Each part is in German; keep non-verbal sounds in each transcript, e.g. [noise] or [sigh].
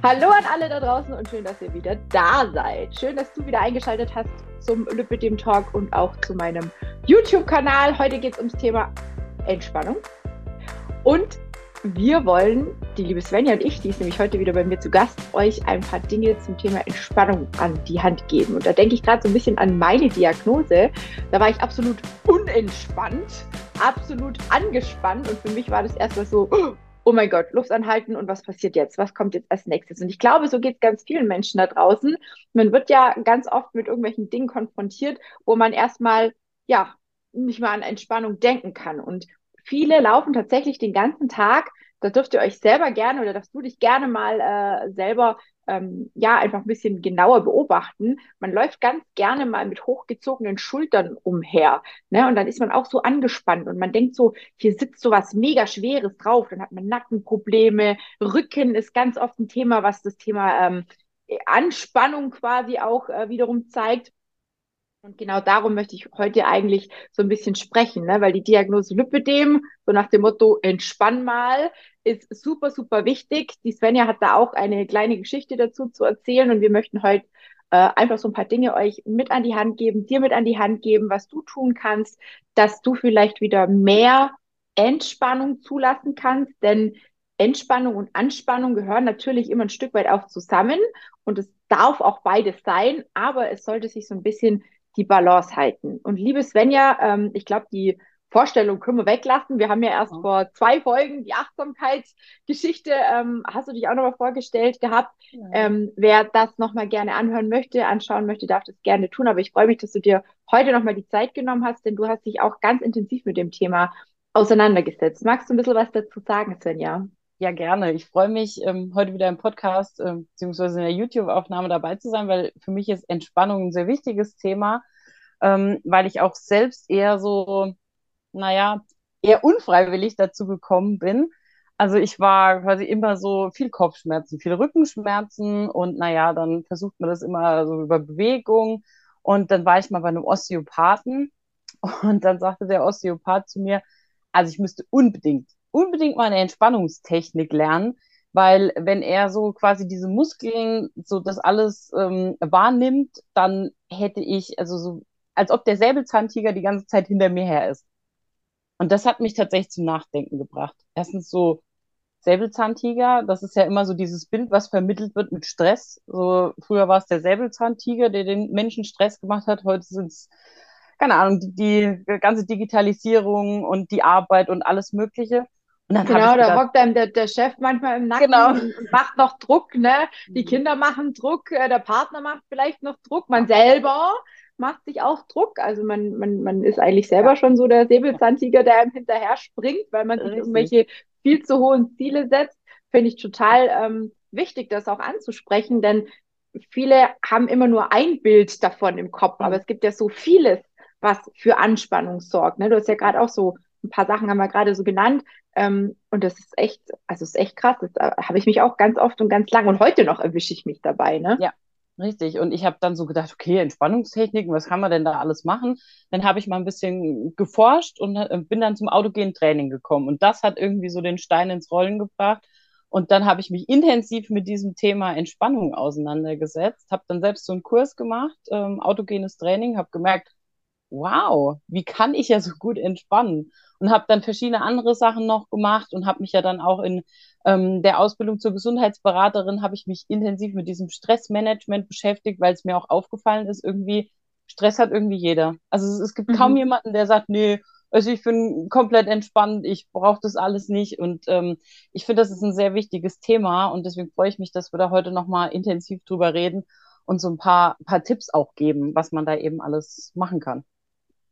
Hallo an alle da draußen und schön, dass ihr wieder da seid. Schön, dass du wieder eingeschaltet hast zum Lipidem Talk und auch zu meinem YouTube-Kanal. Heute geht es ums Thema Entspannung. Und wir wollen, die liebe Svenja und ich, die ist nämlich heute wieder bei mir zu Gast, euch ein paar Dinge zum Thema Entspannung an die Hand geben. Und da denke ich gerade so ein bisschen an meine Diagnose. Da war ich absolut unentspannt, absolut angespannt und für mich war das erstmal so, oh mein Gott, Luft anhalten und was passiert jetzt? Was kommt jetzt als nächstes? Und ich glaube, so geht es ganz vielen Menschen da draußen. Man wird ja ganz oft mit irgendwelchen Dingen konfrontiert, wo man erstmal, ja, nicht mal an Entspannung denken kann. Und viele laufen tatsächlich den ganzen Tag da dürft ihr euch selber gerne oder darfst du dich gerne mal äh, selber ähm, ja einfach ein bisschen genauer beobachten. Man läuft ganz gerne mal mit hochgezogenen Schultern umher. Ne? Und dann ist man auch so angespannt und man denkt so, hier sitzt so was mega Schweres drauf. Dann hat man Nackenprobleme, Rücken ist ganz oft ein Thema, was das Thema ähm, Anspannung quasi auch äh, wiederum zeigt. Und genau darum möchte ich heute eigentlich so ein bisschen sprechen, ne? weil die Diagnose Lipödem, so nach dem Motto entspann mal, ist super, super wichtig. Die Svenja hat da auch eine kleine Geschichte dazu zu erzählen und wir möchten heute äh, einfach so ein paar Dinge euch mit an die Hand geben, dir mit an die Hand geben, was du tun kannst, dass du vielleicht wieder mehr Entspannung zulassen kannst, denn Entspannung und Anspannung gehören natürlich immer ein Stück weit auch zusammen und es darf auch beides sein, aber es sollte sich so ein bisschen die Balance halten. Und liebe Svenja, ähm, ich glaube, die Vorstellung können wir weglassen. Wir haben ja erst ja. vor zwei Folgen die Achtsamkeitsgeschichte, ähm, hast du dich auch nochmal vorgestellt gehabt. Ja. Ähm, wer das nochmal gerne anhören möchte, anschauen möchte, darf das gerne tun. Aber ich freue mich, dass du dir heute nochmal die Zeit genommen hast, denn du hast dich auch ganz intensiv mit dem Thema auseinandergesetzt. Magst du ein bisschen was dazu sagen, Svenja? Ja, gerne. Ich freue mich, ähm, heute wieder im Podcast äh, beziehungsweise in der YouTube-Aufnahme dabei zu sein, weil für mich ist Entspannung ein sehr wichtiges Thema, ähm, weil ich auch selbst eher so, naja, eher unfreiwillig dazu gekommen bin. Also ich war quasi immer so viel Kopfschmerzen, viel Rückenschmerzen und naja, dann versucht man das immer so über Bewegung. Und dann war ich mal bei einem Osteopathen [laughs] und dann sagte der Osteopath zu mir, also ich müsste unbedingt unbedingt mal eine Entspannungstechnik lernen, weil wenn er so quasi diese Muskeln, so das alles ähm, wahrnimmt, dann hätte ich, also so, als ob der Säbelzahntiger die ganze Zeit hinter mir her ist. Und das hat mich tatsächlich zum Nachdenken gebracht. Erstens so, Säbelzahntiger, das ist ja immer so dieses Bild, was vermittelt wird mit Stress. So, früher war es der Säbelzahntiger, der den Menschen Stress gemacht hat. Heute sind es, keine Ahnung, die, die ganze Digitalisierung und die Arbeit und alles Mögliche genau, da hockt einem der, der Chef manchmal im Nacken genau. und, und macht noch Druck, ne? Die mhm. Kinder machen Druck, äh, der Partner macht vielleicht noch Druck, man selber macht sich auch Druck. Also man, man, man ist eigentlich selber ja. schon so der Säbelzahntiger, der einem hinterher springt, weil man sich irgendwelche viel zu hohen Ziele setzt. Finde ich total ähm, wichtig, das auch anzusprechen, denn viele haben immer nur ein Bild davon im Kopf, aber mhm. es gibt ja so vieles, was für Anspannung sorgt. Ne? Du hast ja gerade auch so ein paar Sachen haben wir gerade so genannt. Ähm, und das ist echt, also ist echt krass. Das äh, habe ich mich auch ganz oft und ganz lang und heute noch erwische ich mich dabei, ne? Ja, richtig. Und ich habe dann so gedacht, okay, Entspannungstechniken, was kann man denn da alles machen? Dann habe ich mal ein bisschen geforscht und äh, bin dann zum autogenen Training gekommen. Und das hat irgendwie so den Stein ins Rollen gebracht. Und dann habe ich mich intensiv mit diesem Thema Entspannung auseinandergesetzt, habe dann selbst so einen Kurs gemacht, ähm, autogenes Training, habe gemerkt, wow, wie kann ich ja so gut entspannen? Und habe dann verschiedene andere Sachen noch gemacht und habe mich ja dann auch in ähm, der Ausbildung zur Gesundheitsberaterin, habe ich mich intensiv mit diesem Stressmanagement beschäftigt, weil es mir auch aufgefallen ist, irgendwie, Stress hat irgendwie jeder. Also es, es gibt mhm. kaum jemanden, der sagt, nee, also ich bin komplett entspannt, ich brauche das alles nicht. Und ähm, ich finde, das ist ein sehr wichtiges Thema und deswegen freue ich mich, dass wir da heute nochmal intensiv drüber reden und so ein paar, paar Tipps auch geben, was man da eben alles machen kann.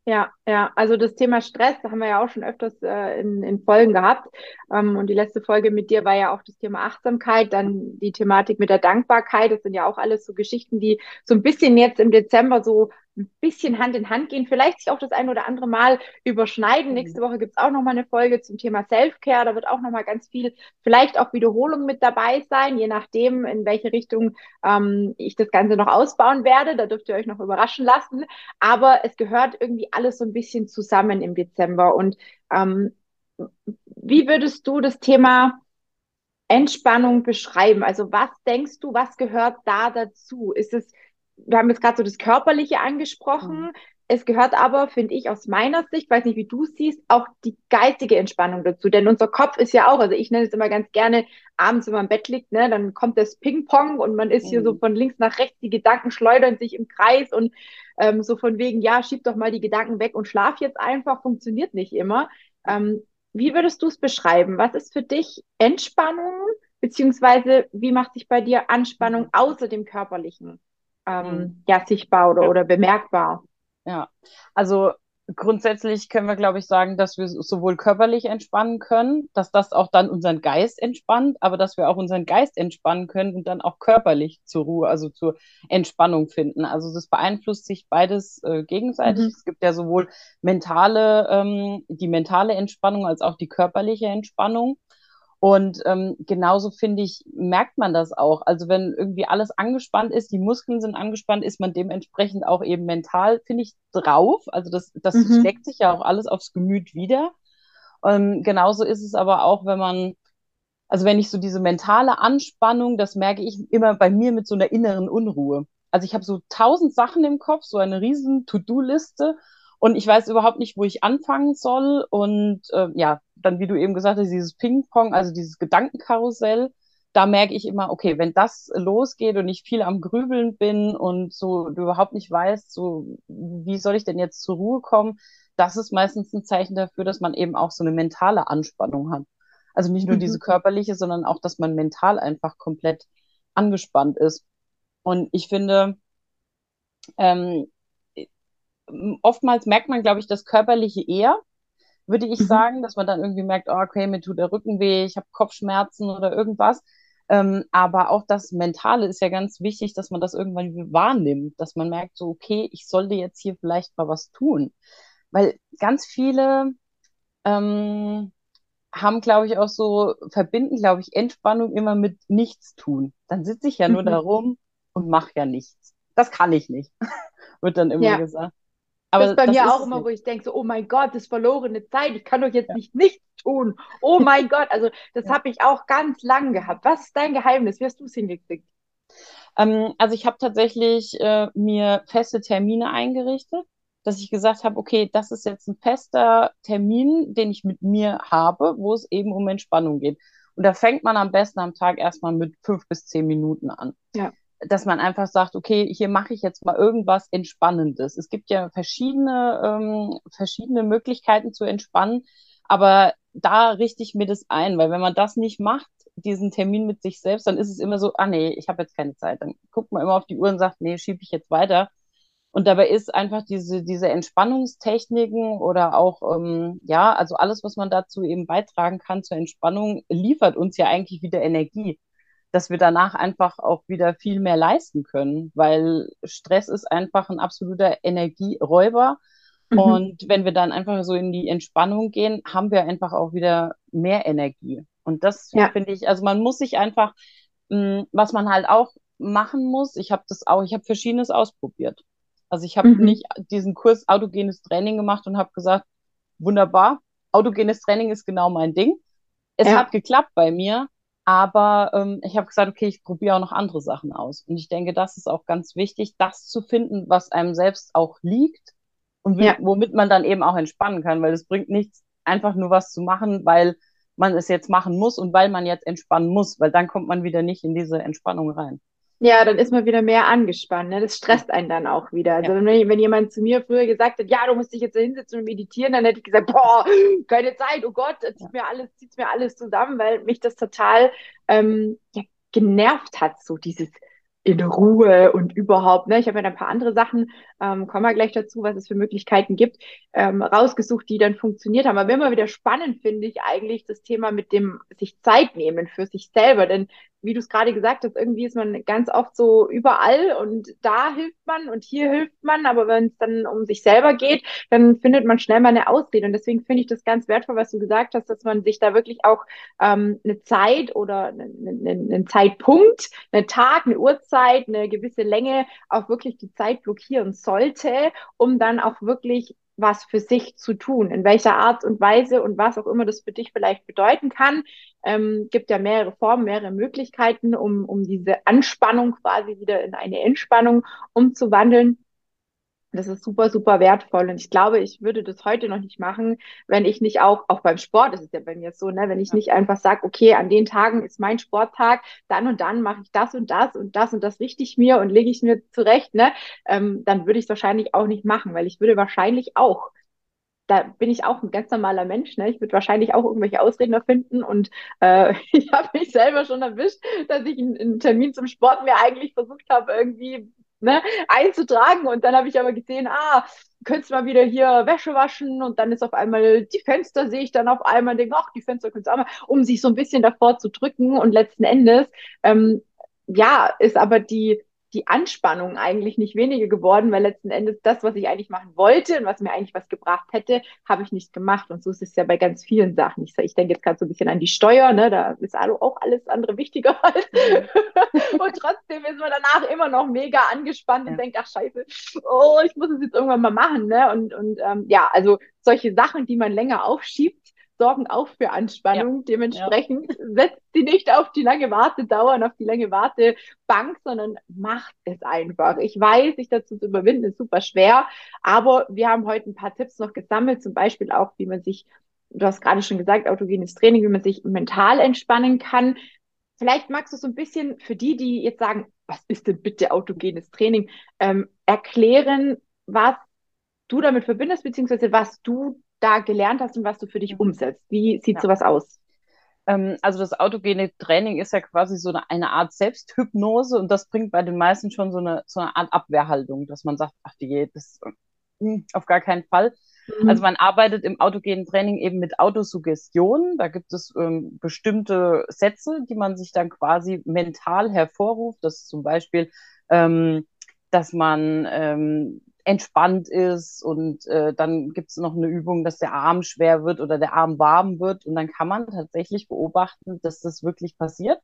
Ja, ja, also das Thema Stress haben wir ja auch schon öfters äh, in, in Folgen gehabt. Ähm, und die letzte Folge mit dir war ja auch das Thema Achtsamkeit, dann die Thematik mit der Dankbarkeit. Das sind ja auch alles so Geschichten, die so ein bisschen jetzt im Dezember so ein bisschen Hand in Hand gehen, vielleicht sich auch das ein oder andere Mal überschneiden. Mhm. Nächste Woche gibt es auch nochmal eine Folge zum Thema Self-Care. Da wird auch nochmal ganz viel, vielleicht auch Wiederholung mit dabei sein, je nachdem, in welche Richtung ähm, ich das Ganze noch ausbauen werde. Da dürft ihr euch noch überraschen lassen. Aber es gehört irgendwie alles so ein bisschen zusammen im Dezember. Und ähm, wie würdest du das Thema Entspannung beschreiben? Also was denkst du, was gehört da dazu? Ist es, wir haben jetzt gerade so das Körperliche angesprochen. Mhm. Es gehört aber, finde ich, aus meiner Sicht, weiß nicht, wie du siehst, auch die geistige Entspannung dazu. Denn unser Kopf ist ja auch, also ich nenne es immer ganz gerne, abends, wenn man im Bett liegt, ne, dann kommt das Ping-Pong und man ist mhm. hier so mhm. von links nach rechts, die Gedanken schleudern sich im Kreis und ähm, so von wegen, ja, schieb doch mal die Gedanken weg und schlaf jetzt einfach, funktioniert nicht immer. Ähm, wie würdest du es beschreiben? Was ist für dich Entspannung, beziehungsweise wie macht sich bei dir Anspannung mhm. außer dem körperlichen ähm, mhm. ja, sichtbar oder, oder bemerkbar? Ja, also grundsätzlich können wir, glaube ich, sagen, dass wir sowohl körperlich entspannen können, dass das auch dann unseren Geist entspannt, aber dass wir auch unseren Geist entspannen können und dann auch körperlich zur Ruhe, also zur Entspannung finden. Also das beeinflusst sich beides äh, gegenseitig. Mhm. Es gibt ja sowohl mentale, ähm, die mentale Entspannung als auch die körperliche Entspannung. Und ähm, genauso finde ich, merkt man das auch. Also wenn irgendwie alles angespannt ist, die Muskeln sind angespannt, ist man dementsprechend auch eben mental, finde ich, drauf. Also das, das mhm. schlägt sich ja auch alles aufs Gemüt wieder. Ähm, genauso ist es aber auch, wenn man, also wenn ich so diese mentale Anspannung, das merke ich immer bei mir mit so einer inneren Unruhe. Also ich habe so tausend Sachen im Kopf, so eine riesen To-Do-Liste und ich weiß überhaupt nicht, wo ich anfangen soll. Und äh, ja, dann, wie du eben gesagt hast, dieses Ping-Pong, also dieses Gedankenkarussell, da merke ich immer, okay, wenn das losgeht und ich viel am Grübeln bin und so du überhaupt nicht weißt, so wie soll ich denn jetzt zur Ruhe kommen, das ist meistens ein Zeichen dafür, dass man eben auch so eine mentale Anspannung hat. Also nicht nur mhm. diese körperliche, sondern auch, dass man mental einfach komplett angespannt ist. Und ich finde, ähm, oftmals merkt man, glaube ich, das Körperliche eher, würde ich mhm. sagen, dass man dann irgendwie merkt, oh, okay, mir tut der Rücken weh, ich habe Kopfschmerzen oder irgendwas. Ähm, aber auch das Mentale ist ja ganz wichtig, dass man das irgendwann wahrnimmt, dass man merkt, so, okay, ich sollte jetzt hier vielleicht mal was tun. Weil ganz viele ähm, haben, glaube ich, auch so, verbinden, glaube ich, Entspannung immer mit nichts tun. Dann sitze ich ja nur mhm. da rum und mache ja nichts. Das kann ich nicht, [laughs] wird dann immer ja. gesagt. Aber das ist bei das mir ist auch immer, wo ich denke, so, oh mein Gott, das ist verlorene Zeit, ich kann doch jetzt ja. nicht nichts tun. Oh [laughs] mein Gott, also das ja. habe ich auch ganz lang gehabt. Was ist dein Geheimnis? Wie hast du es hingekriegt? Ähm, also ich habe tatsächlich äh, mir feste Termine eingerichtet, dass ich gesagt habe, okay, das ist jetzt ein fester Termin, den ich mit mir habe, wo es eben um Entspannung geht. Und da fängt man am besten am Tag erstmal mit fünf bis zehn Minuten an. Ja dass man einfach sagt, okay, hier mache ich jetzt mal irgendwas Entspannendes. Es gibt ja verschiedene, ähm, verschiedene Möglichkeiten zu entspannen, aber da richte ich mir das ein, weil wenn man das nicht macht, diesen Termin mit sich selbst, dann ist es immer so, ah nee, ich habe jetzt keine Zeit. Dann guckt man immer auf die Uhr und sagt, nee, schiebe ich jetzt weiter. Und dabei ist einfach diese, diese Entspannungstechniken oder auch, ähm, ja, also alles, was man dazu eben beitragen kann zur Entspannung, liefert uns ja eigentlich wieder Energie dass wir danach einfach auch wieder viel mehr leisten können, weil Stress ist einfach ein absoluter Energieräuber. Mhm. Und wenn wir dann einfach so in die Entspannung gehen, haben wir einfach auch wieder mehr Energie. Und das ja. finde ich, also man muss sich einfach, mh, hm, was man halt auch machen muss, ich habe das auch, ich habe verschiedenes ausprobiert. Also ich habe mhm. nicht diesen Kurs autogenes Training gemacht und habe gesagt, wunderbar, autogenes Training ist genau mein Ding. Es ja. hat geklappt bei mir, aber ähm, ich habe gesagt, okay, ich probiere auch noch andere Sachen aus. Und ich denke, das ist auch ganz wichtig, das zu finden, was einem selbst auch liegt und ja. womit man dann eben auch entspannen kann, weil es bringt nichts, einfach nur was zu machen, weil man es jetzt machen muss und weil man jetzt entspannen muss, weil dann kommt man wieder nicht in diese Entspannung rein. Ja, dann ist man wieder mehr angespannt. Ne? Das stresst einen dann auch wieder. Also ja. wenn, wenn jemand zu mir früher gesagt hat, ja, du musst dich jetzt hinsetzen und meditieren, dann hätte ich gesagt, boah, keine Zeit, oh Gott, zieht ja. mir alles, zieht mir alles zusammen, weil mich das total ähm, ja, genervt hat, so dieses in Ruhe und überhaupt. Ne? Ich habe mir ja ein paar andere Sachen, ähm, kommen wir gleich dazu, was es für Möglichkeiten gibt, ähm, rausgesucht, die dann funktioniert haben. Aber immer wieder spannend finde ich eigentlich das Thema mit dem sich Zeit nehmen für sich selber. Denn wie du es gerade gesagt hast, irgendwie ist man ganz oft so überall und da hilft man und hier hilft man, aber wenn es dann um sich selber geht, dann findet man schnell mal eine Ausrede. Und deswegen finde ich das ganz wertvoll, was du gesagt hast, dass man sich da wirklich auch ähm, eine Zeit oder einen, einen, einen Zeitpunkt, einen Tag, eine Uhrzeit, eine gewisse Länge auch wirklich die Zeit blockieren sollte, um dann auch wirklich was für sich zu tun, in welcher Art und Weise und was auch immer das für dich vielleicht bedeuten kann. Ähm, gibt ja mehrere Formen, mehrere Möglichkeiten, um, um diese Anspannung quasi wieder in eine Entspannung umzuwandeln. Das ist super, super wertvoll. Und ich glaube, ich würde das heute noch nicht machen, wenn ich nicht auch, auch beim Sport ist es ja bei mir so, ne, wenn ich nicht einfach sage, okay, an den Tagen ist mein Sporttag, dann und dann mache ich das und das und das und das richte ich mir und lege ich mir zurecht, ne, ähm, dann würde ich es wahrscheinlich auch nicht machen, weil ich würde wahrscheinlich auch da bin ich auch ein ganz normaler Mensch. Ne? Ich würde wahrscheinlich auch irgendwelche Ausreden erfinden und äh, [laughs] ich habe mich selber schon erwischt, dass ich einen, einen Termin zum Sport mir eigentlich versucht habe, irgendwie ne, einzutragen. Und dann habe ich aber gesehen, ah, könntest mal wieder hier Wäsche waschen und dann ist auf einmal die Fenster, sehe ich dann auf einmal und denke, ach, die Fenster könntest du auch mal, um sich so ein bisschen davor zu drücken. Und letzten Endes, ähm, ja, ist aber die, die Anspannung eigentlich nicht weniger geworden, weil letzten Endes das, was ich eigentlich machen wollte und was mir eigentlich was gebracht hätte, habe ich nicht gemacht. Und so ist es ja bei ganz vielen Sachen. Ich, ich denke jetzt gerade so ein bisschen an die Steuer, ne? da ist auch alles andere wichtiger. [laughs] Halt. und trotzdem ist man danach immer noch mega angespannt ja. und denkt, ach scheiße, oh, ich muss es jetzt irgendwann mal machen. Ne? Und, und ähm, ja, also solche Sachen, die man länger aufschiebt, sorgen auch für Anspannung. Ja. Dementsprechend ja. [laughs] setzt sie nicht auf die lange Wartedauer und auf die lange Wartebank, sondern macht es einfach. Ich weiß, sich dazu zu überwinden, ist super schwer, aber wir haben heute ein paar Tipps noch gesammelt, zum Beispiel auch, wie man sich, du hast gerade schon gesagt, autogenes Training, wie man sich mental entspannen kann. Vielleicht magst du so ein bisschen für die, die jetzt sagen, was ist denn bitte autogenes Training, ähm, erklären, was du damit verbindest, beziehungsweise was du da gelernt hast und was du für dich mhm. umsetzt. Wie sieht ja. sowas aus? Ähm, also das autogene Training ist ja quasi so eine, eine, Art Selbsthypnose und das bringt bei den meisten schon so eine, so eine Art Abwehrhaltung, dass man sagt, ach die, das mh, auf gar keinen Fall. Mhm. Also man arbeitet im autogenen Training eben mit Autosuggestion. Da gibt es ähm, bestimmte Sätze, die man sich dann quasi mental hervorruft. Das ist zum Beispiel, ähm, dass man ähm, entspannt ist und äh, dann gibt es noch eine Übung, dass der Arm schwer wird oder der Arm warm wird und dann kann man tatsächlich beobachten, dass das wirklich passiert.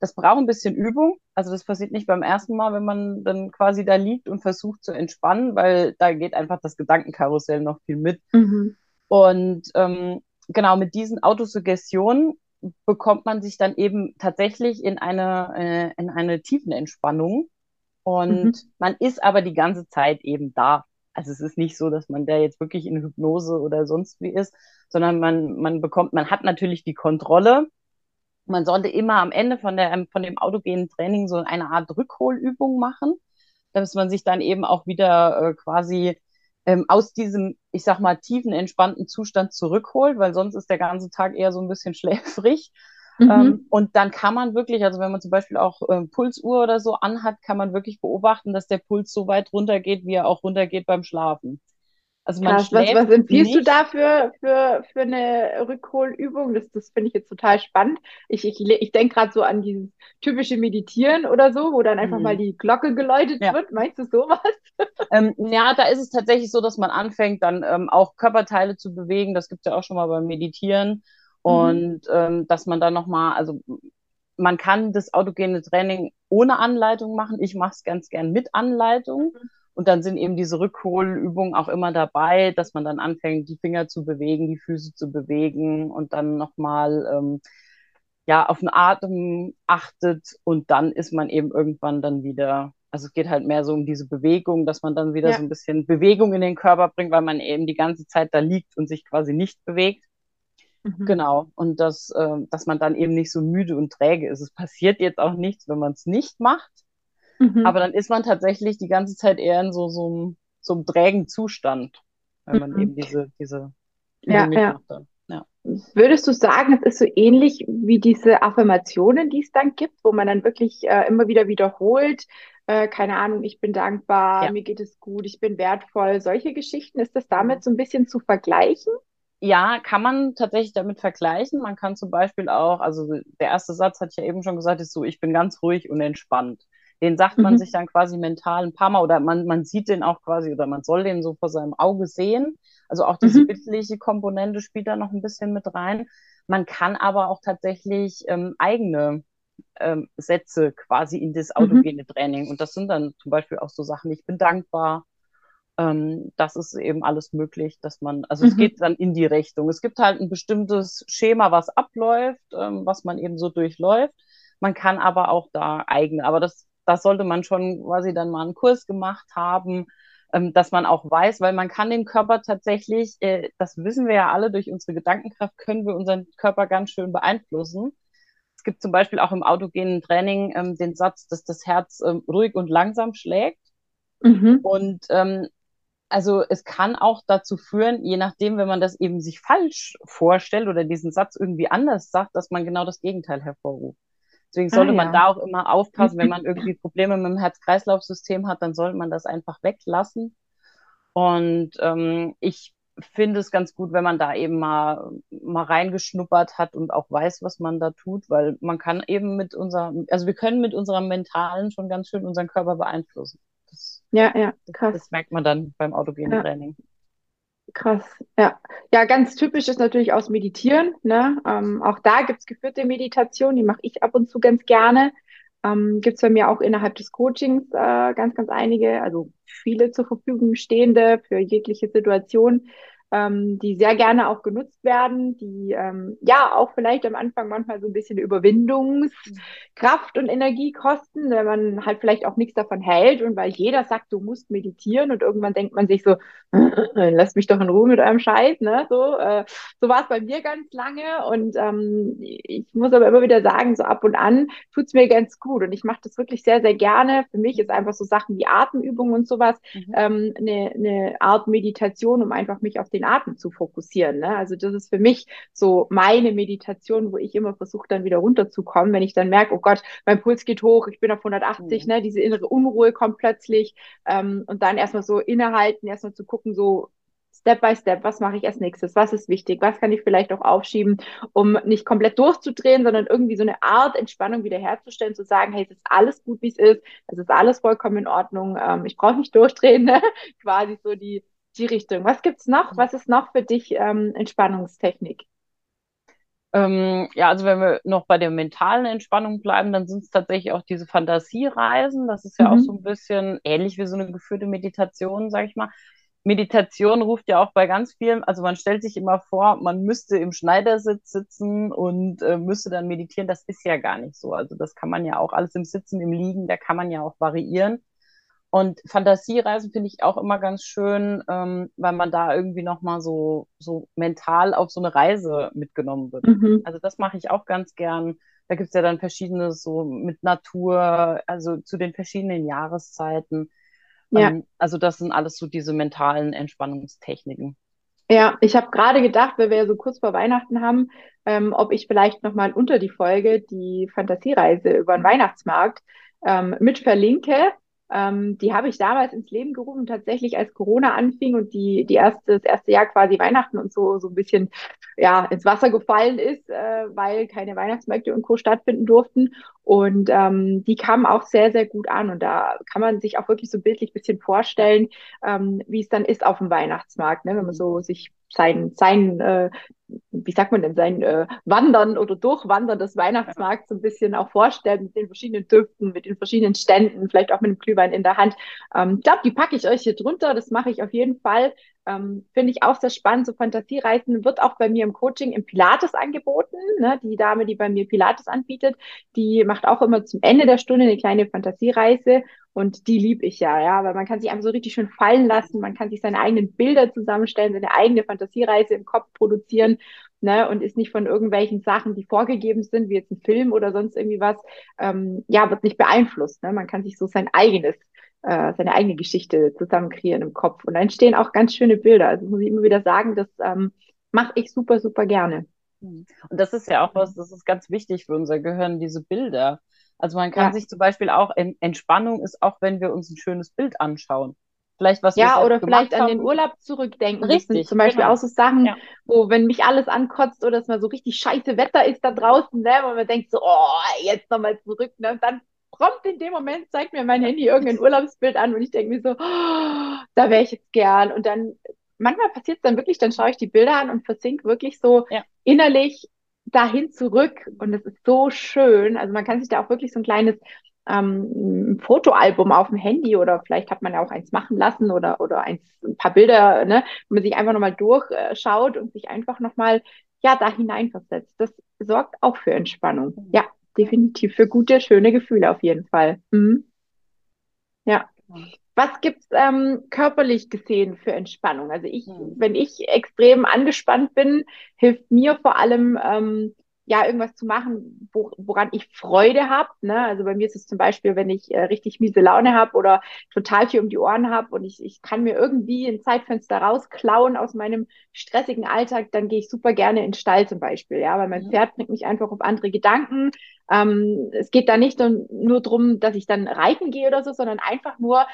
Das braucht ein bisschen Übung. Also das passiert nicht beim ersten Mal, wenn man dann quasi da liegt und versucht zu entspannen, weil da geht einfach das Gedankenkarussell noch viel mit. Mhm. Und ähm, genau mit diesen Autosuggestionen bekommt man sich dann eben tatsächlich in eine, äh, in eine tiefen Entspannung und mhm. man ist aber die ganze Zeit eben da. Also es ist nicht so, dass man da jetzt wirklich in Hypnose oder sonst wie ist, sondern man, man bekommt, man hat natürlich die Kontrolle. Man sollte immer am Ende von, der, von dem autogenen Training so eine Art Rückholübung machen, dass man sich dann eben auch wieder äh, quasi ähm, aus diesem, ich sag mal, tiefen, entspannten Zustand zurückholt, weil sonst ist der ganze Tag eher so ein bisschen [laughs] schläfrig. Mhm. Ähm, und dann kann man wirklich, also wenn man zum Beispiel auch ähm, Pulsuhr oder so anhat, kann man wirklich beobachten, dass der Puls so weit runtergeht, wie er auch runtergeht beim Schlafen. Also man Krass, was, was empfiehlst nicht. du dafür für, für eine Rückholübung? Das, das finde ich jetzt total spannend. Ich, ich, ich denke gerade so an dieses typische Meditieren oder so, wo dann einfach mhm. mal die Glocke geläutet ja. wird. Meinst du sowas? [laughs] Ähm, ja, da ist es tatsächlich so, dass man anfängt, dann ähm, auch Körperteile zu bewegen. Das gibt es ja auch schon mal beim Meditieren. Mhm. Und ähm, dass man dann nochmal, also man kann das autogene Training ohne Anleitung machen. Ich mache es ganz gern mit Anleitung. Mhm. Und dann sind eben diese Rückholübungen auch immer dabei, dass man dann anfängt, die Finger zu bewegen, die Füße zu bewegen und dann nochmal ähm, ja, auf den Atem achtet und dann ist man eben irgendwann dann wieder, also es geht halt mehr so um diese Bewegung, dass man dann wieder ja. so ein bisschen Bewegung in den Körper bringt, weil man eben die ganze Zeit da liegt und sich quasi nicht bewegt. Mhm. Genau. Und dass, äh, dass man dann eben nicht so müde und träge ist. Es passiert jetzt auch nichts, wenn man es nicht macht. Mhm. Aber dann ist man tatsächlich die ganze Zeit eher in so, so, einem, so einem trägen Zustand, wenn man mhm. eben diese, diese ja, ja. ja. Würdest du sagen, es ist so ähnlich wie diese Affirmationen, die es dann gibt, wo man dann wirklich äh, immer wieder wiederholt, äh, keine Ahnung, ich bin dankbar, ja. mir geht es gut, ich bin wertvoll, solche Geschichten, ist das damit so ein bisschen zu vergleichen? Ja, kann man tatsächlich damit vergleichen. Man kann zum Beispiel auch, also der erste Satz hatte ich ja eben schon gesagt, ist so, ich bin ganz ruhig und entspannt. Den sagt man mhm. sich dann quasi mental ein paar Mal oder man, man sieht den auch quasi oder man soll den so vor seinem Auge sehen. Also auch diese mhm. bildliche Komponente spielt da noch ein bisschen mit rein. Man kann aber auch tatsächlich ähm, eigene ähm, Sätze quasi in das mhm. autogene. Training und das sind dann zum Beispiel auch so Sachen, ich bin dankbar ähm, das ist eben alles möglich, dass man, also mhm. es geht dann in die Richtung. Es gibt halt ein bestimmtes Schema, was abläuft, ähm, was man eben so durchläuft. Man kann aber auch da eigene, aber das, das sollte man schon quasi dann mal einen Kurs gemacht haben, ähm, dass man auch weiß, weil man kann den Körper tatsächlich, äh, das wissen wir ja alle, durch unsere Gedankenkraft können wir unseren Körper ganz schön beeinflussen. Es gibt zum Beispiel auch im autogenen Training ähm, den Satz, dass das Herz ähm, ruhig und langsam schlägt. Mhm. Und ähm, also es kann auch dazu führen, je nachdem, wenn man das eben sich falsch vorstellt oder diesen Satz irgendwie anders sagt, dass man genau das Gegenteil hervorruft. Deswegen sollte ah, ja. man da auch immer aufpassen, wenn [laughs] man irgendwie Probleme mit dem Herz-Kreislauf-System hat, dann sollte man das einfach weglassen. Und ähm, ich finde es ganz gut, wenn man da eben mal, mal reingeschnuppert hat und auch weiß, was man da tut, weil man kann eben mit unserem, also wir können mit unserem Mentalen schon ganz schön unseren Körper beeinflussen. Das, ja, ja, krass. Das, das merkt man dann beim autogenen. Training. Krass, ja. Ja, ganz typisch ist natürlich aus Meditieren. Ne? Ähm, auch da gibt es geführte Meditation, die mache ich ab und zu ganz gerne. Ähm, gibt es bei mir auch innerhalb des Coachings äh, ganz, ganz einige, also viele zur Verfügung stehende für jegliche Situation ähm, die sehr gerne auch genutzt werden, die ähm, ja auch vielleicht am Anfang manchmal so ein bisschen Überwindungskraft und Energie kosten, wenn man halt vielleicht auch nichts davon hält und weil jeder sagt, du musst meditieren und irgendwann denkt man sich so, lass mich doch in Ruhe mit eurem Scheiß, ne? So, äh, so war es bei mir ganz lange und ähm, ich muss aber immer wieder sagen, so ab und an tut's mir ganz gut und ich mache das wirklich sehr, sehr gerne. Für mich ist einfach so Sachen wie Atemübungen und sowas mhm. ähm, eine, eine Art Meditation, um einfach mich auf den Atem zu fokussieren. Ne? Also das ist für mich so meine Meditation, wo ich immer versuche, dann wieder runterzukommen, wenn ich dann merke, oh Gott, mein Puls geht hoch, ich bin auf 180, mhm. ne? diese innere Unruhe kommt plötzlich ähm, und dann erstmal so innehalten, erstmal zu gucken, so Step by Step, was mache ich als nächstes, was ist wichtig, was kann ich vielleicht auch aufschieben, um nicht komplett durchzudrehen, sondern irgendwie so eine Art Entspannung wiederherzustellen, zu sagen, hey, es ist alles gut, wie es ist, es ist alles vollkommen in Ordnung, ähm, ich brauche nicht durchdrehen, [laughs] ne? quasi so die, die Richtung. Was gibt es noch? Was ist noch für dich ähm, Entspannungstechnik? Ähm, ja, also wenn wir noch bei der mentalen Entspannung bleiben, dann sind es tatsächlich auch diese Fantasiereisen. Das ist ja mhm. auch so ein bisschen ähnlich wie so eine geführte Meditation, sag ich mal. Meditation ruft ja auch bei ganz vielen, also man stellt sich immer vor, man müsste im Schneidersitz sitzen und äh, müsste dann meditieren. Das ist ja gar nicht so. Also das kann man ja auch alles im Sitzen, im Liegen, da kann man ja auch variieren. Und Fantasiereisen finde ich auch immer ganz schön, ähm, weil man da irgendwie nochmal so, so mental auf so eine Reise mitgenommen wird. Mhm. Also das mache ich auch ganz gern. Da gibt es ja dann verschiedenes so mit Natur, also zu den verschiedenen Jahreszeiten. Ja. Ähm, also das sind alles so diese mentalen Entspannungstechniken. Ja, ich habe gerade gedacht, weil wir ja so kurz vor Weihnachten haben, ähm, ob ich vielleicht nochmal unter die Folge die Fantasiereise über den Weihnachtsmarkt ähm, mit verlinke. Ähm, die habe ich damals ins Leben gerufen, tatsächlich als Corona anfing und die, die erste, das erste Jahr quasi Weihnachten und so, so ein bisschen ja, ins Wasser gefallen ist, äh, weil keine Weihnachtsmärkte und Co. stattfinden durften. Und ähm, die kamen auch sehr, sehr gut an. Und da kann man sich auch wirklich so bildlich bisschen vorstellen, ähm, wie es dann ist auf dem Weihnachtsmarkt, ne? wenn man so sich sein, sein äh, wie sagt man denn, sein äh, Wandern oder Durchwandern des Weihnachtsmarkts so ein bisschen auch vorstellt mit den verschiedenen Düften, mit den verschiedenen Ständen, vielleicht auch mit einem Glühwein in der Hand. Ähm, ich glaube, die packe ich euch hier drunter. Das mache ich auf jeden Fall. Ähm, Finde ich auch sehr spannend. So Fantasiereisen wird auch bei mir im Coaching im Pilates angeboten. Ne? Die Dame, die bei mir Pilates anbietet, die macht auch immer zum Ende der Stunde eine kleine Fantasiereise. Und die liebe ich ja, ja, weil man kann sich einfach so richtig schön fallen lassen, man kann sich seine eigenen Bilder zusammenstellen, seine eigene Fantasiereise im Kopf produzieren, ne, und ist nicht von irgendwelchen Sachen, die vorgegeben sind, wie jetzt ein Film oder sonst irgendwie was, ähm, ja, wird nicht beeinflusst. Ne? Man kann sich so sein eigenes äh, seine eigene Geschichte zusammen kreieren im Kopf. Und da entstehen auch ganz schöne Bilder. Also muss ich immer wieder sagen, das ähm, mache ich super, super gerne. Hm. Und das ist ja auch was, das ist ganz wichtig für unser Gehirn, diese Bilder. Also man kann ja. sich zum Beispiel auch, Entspannung ist auch, wenn wir uns ein schönes Bild anschauen. Vielleicht was ja, oder vielleicht an den Urlaub zurückdenken. Richtig. Zum Beispiel genau. auch so Sachen, ja. wo, wenn mich alles ankotzt oder es mal so richtig scheiße Wetter ist da draußen, ne, wo man denkt so, oh, jetzt nochmal zurück, ne, und dann prompt in dem Moment zeigt mir mein Handy irgendein Urlaubsbild an und ich denke mir so, oh, da wäre ich jetzt gern. Und dann, manchmal passiert es dann wirklich, dann schaue ich die Bilder an und versink wirklich so ja. innerlich dahin zurück. Und es ist so schön. Also man kann sich da auch wirklich so ein kleines ähm, ein Fotoalbum auf dem Handy oder vielleicht hat man ja auch eins machen lassen oder, oder eins, ein paar Bilder, ne, wo man sich einfach nochmal durchschaut und sich einfach nochmal, ja, da hineinversetzt. Das sorgt auch für Entspannung. Mhm. Ja, definitiv für gute, schöne Gefühle auf jeden Fall. Mhm. Ja. Was gibt's ähm, körperlich gesehen für Entspannung? Also ich, mhm. wenn ich extrem angespannt bin, hilft mir vor allem ähm, ja, irgendwas zu machen, wo, woran ich Freude habe. Ne? Also bei mir ist es zum Beispiel, wenn ich äh, richtig miese Laune habe oder total viel um die Ohren habe und ich, ich kann mir irgendwie ein Zeitfenster rausklauen aus meinem stressigen Alltag, dann gehe ich super gerne in den Stall zum Beispiel, ja, weil mein mhm. Pferd bringt mich einfach auf andere Gedanken. Ähm, es geht da nicht nur darum, dass ich dann reiten gehe oder so, sondern einfach nur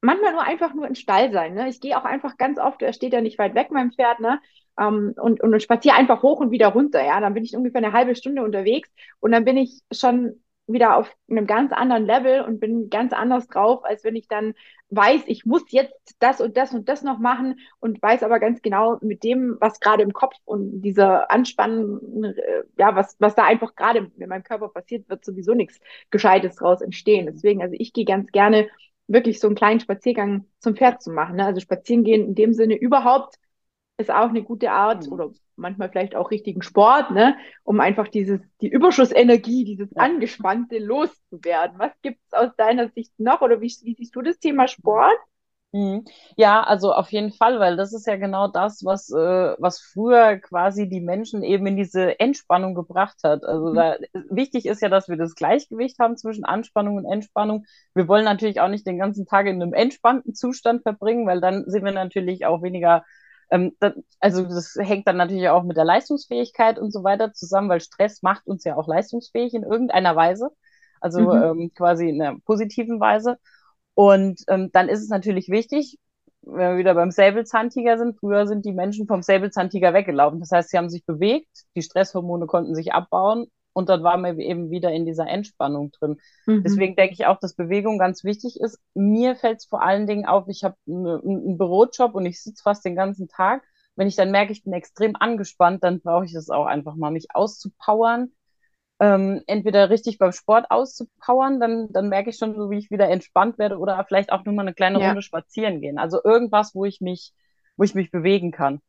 manchmal nur einfach nur im Stall sein. Ne? Ich gehe auch einfach ganz oft, er steht ja nicht weit weg, mein Pferd, ne? ähm, und, und, und spaziere einfach hoch und wieder runter. Ja, dann bin ich ungefähr eine halbe Stunde unterwegs und dann bin ich schon wieder auf einem ganz anderen Level und bin ganz anders drauf, als wenn ich dann weiß, ich muss jetzt das und das und das noch machen und weiß aber ganz genau mit dem, was gerade im Kopf und dieser Anspannung, äh, ja, was, was da einfach gerade mit meinem Körper passiert, wird sowieso nichts Gescheites draus entstehen. Deswegen, also ich gehe ganz gerne wirklich so einen kleinen Spaziergang zum Pferd zu machen. Ne? Also spazieren gehen in dem Sinne überhaupt ist auch eine gute Art mhm. oder manchmal vielleicht auch richtigen Sport, ne, um einfach dieses, die Überschussenergie, dieses ja. Angespannte loszuwerden. Was gibt es aus deiner Sicht noch oder wie, wie siehst du das Thema Sport? Mhm. Ja, also auf jeden Fall, weil das ist ja genau das, was, äh, was früher quasi die Menschen eben in diese Entspannung gebracht hat. Also mhm. da, wichtig ist ja, dass wir das Gleichgewicht haben zwischen Anspannung und Entspannung. Wir wollen natürlich auch nicht den ganzen Tag in einem entspannten Zustand verbringen, weil dann sind wir natürlich auch weniger ähm, das, also das hängt dann natürlich auch mit der Leistungsfähigkeit und so weiter zusammen, weil Stress macht uns ja auch leistungsfähig in irgendeiner Weise, also mhm. ähm, quasi in einer positiven Weise. Und ähm, dann ist es natürlich wichtig, wenn wir wieder beim Säbelzahntiger sind, früher sind die Menschen vom Säbelzahntiger weggelaufen. Das heißt, sie haben sich bewegt, die Stresshormone konnten sich abbauen und dann waren wir eben wieder in dieser Entspannung drin. Mhm. Deswegen denke ich auch, dass Bewegung ganz wichtig ist. Mir fällt es vor allen Dingen auf, ich habe einen Bürojob und ich sitze fast den ganzen Tag. Wenn ich dann merke, ich bin extrem angespannt, dann brauche ich es auch einfach mal, mich auszupowern. Ähm, entweder richtig beim Sport auszupowern, dann, dann merke ich schon so, wie ich wieder entspannt werde oder vielleicht auch nur mal eine kleine Runde spazieren gehen. Also irgendwas, wo ich mich, wo ich mich bewegen kann.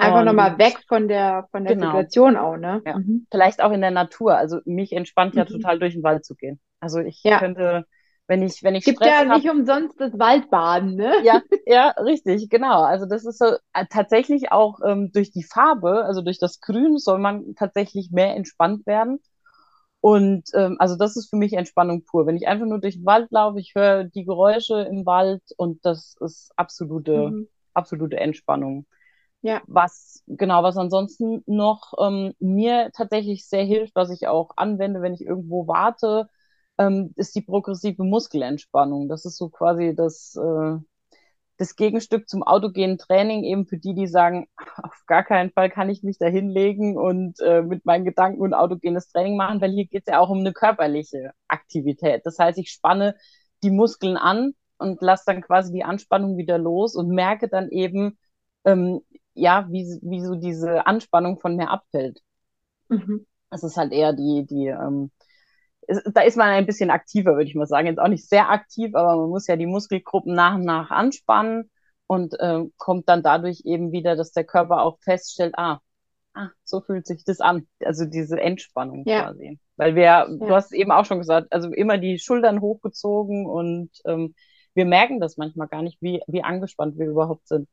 Einfach nochmal weg von der, von der genau. Situation auch, ne? Ja. Mhm. Vielleicht auch in der Natur. Also mich entspannt ja mhm. total durch den Wald zu gehen. Also ich ja. könnte, wenn ich, wenn ich Gibt Stress ja hab, nicht umsonst das Waldbaden, ne? Ja, ja, richtig, genau. Also das ist so äh, tatsächlich auch ähm, durch die Farbe, also durch das Grün soll man tatsächlich mehr entspannt werden. Und ähm, also das ist für mich Entspannung pur. Wenn ich einfach nur durch den Wald laufe, ich höre die Geräusche im Wald und das ist absolute, mhm. absolute Entspannung. Ja. Was, genau, was ansonsten noch ähm, mir tatsächlich sehr hilft, was ich auch anwende, wenn ich irgendwo warte, ähm, ist die progressive Muskelentspannung. Das ist so quasi das, äh, das Gegenstück zum autogenen Training, eben für die, die sagen, [laughs] auf gar keinen Fall kann ich mich da hinlegen und äh, mit meinen Gedanken ein autogenes Training machen, weil hier geht es ja auch um eine körperliche Aktivität. Das heißt, ich spanne die Muskeln an und lasse dann quasi die Anspannung wieder los und merke dann eben, ähm, ja, wie, wie so diese Anspannung von mir abfällt. Mhm. Das ist halt eher die, die, ähm, da ist man ein bisschen aktiver, würde ich mal sagen. Jetzt auch nicht sehr aktiv, aber man muss ja die Muskelgruppen nach und nach anspannen und äh, kommt dann dadurch eben wieder, dass der Körper auch feststellt, ah, ah, so fühlt sich das an. Also diese Entspannung ja. quasi. Weil wir, ja. du hast es eben auch schon gesagt, also immer die Schultern hochgezogen und ähm, wir merken das manchmal gar nicht, wie, wie angespannt wir überhaupt sind.